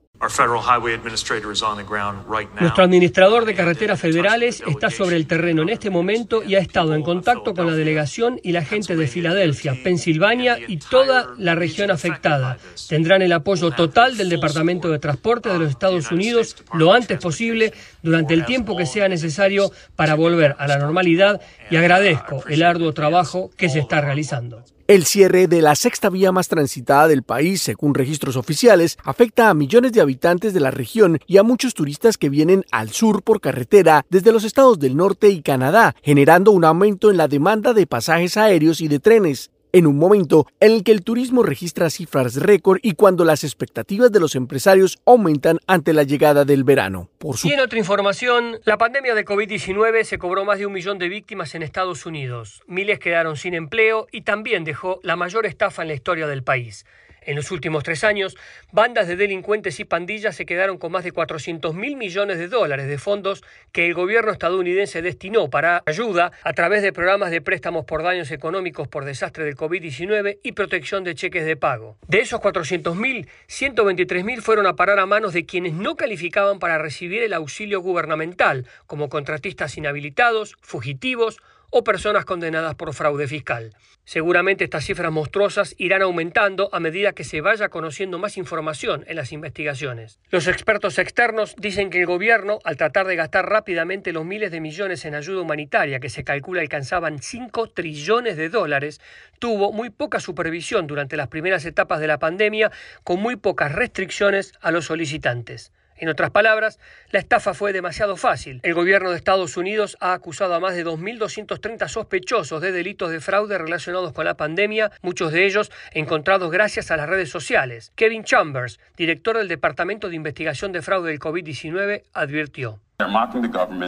Nuestro administrador de carreteras federales está sobre el terreno en este momento y ha estado en contacto con la delegación y la gente de Filadelfia, Pensilvania y toda la región afectada. Tendrán el apoyo total del Departamento de Transporte de los Estados Unidos lo antes posible durante el tiempo que sea necesario para volver a la normalidad y agradezco el arduo trabajo que se está realizando. El cierre de la sexta vía más transitada del país, según registros oficiales, afecta a millones de habitantes de la región y a muchos turistas que vienen al sur por carretera desde los estados del norte y Canadá, generando un aumento en la demanda de pasajes aéreos y de trenes en un momento en el que el turismo registra cifras récord y cuando las expectativas de los empresarios aumentan ante la llegada del verano. Por. Y en otra información, la pandemia de COVID-19 se cobró más de un millón de víctimas en Estados Unidos. Miles quedaron sin empleo y también dejó la mayor estafa en la historia del país. En los últimos tres años, bandas de delincuentes y pandillas se quedaron con más de 400 mil millones de dólares de fondos que el gobierno estadounidense destinó para ayuda a través de programas de préstamos por daños económicos por desastre del COVID-19 y protección de cheques de pago. De esos 400 mil, 123 mil fueron a parar a manos de quienes no calificaban para recibir el auxilio gubernamental, como contratistas inhabilitados, fugitivos o personas condenadas por fraude fiscal. Seguramente estas cifras monstruosas irán aumentando a medida que se vaya conociendo más información en las investigaciones. Los expertos externos dicen que el gobierno, al tratar de gastar rápidamente los miles de millones en ayuda humanitaria que se calcula alcanzaban 5 trillones de dólares, tuvo muy poca supervisión durante las primeras etapas de la pandemia, con muy pocas restricciones a los solicitantes. En otras palabras, la estafa fue demasiado fácil. El gobierno de Estados Unidos ha acusado a más de 2.230 sospechosos de delitos de fraude relacionados con la pandemia, muchos de ellos encontrados gracias a las redes sociales. Kevin Chambers, director del Departamento de Investigación de Fraude del COVID-19, advirtió.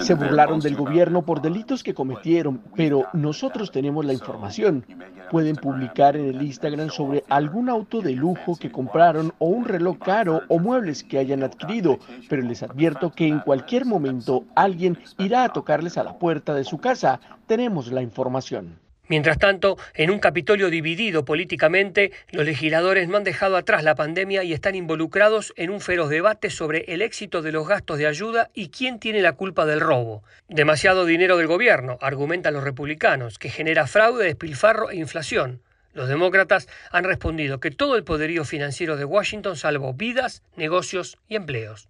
Se burlaron del gobierno por delitos que cometieron, pero nosotros tenemos la información. Pueden publicar en el Instagram sobre algún auto de lujo que compraron o un reloj caro o muebles que hayan adquirido, pero les advierto que en cualquier momento alguien irá a tocarles a la puerta de su casa. Tenemos la información. Mientras tanto, en un Capitolio dividido políticamente, los legisladores no han dejado atrás la pandemia y están involucrados en un feroz debate sobre el éxito de los gastos de ayuda y quién tiene la culpa del robo. Demasiado dinero del gobierno, argumentan los republicanos, que genera fraude, despilfarro e inflación. Los demócratas han respondido que todo el poderío financiero de Washington salvó vidas, negocios y empleos.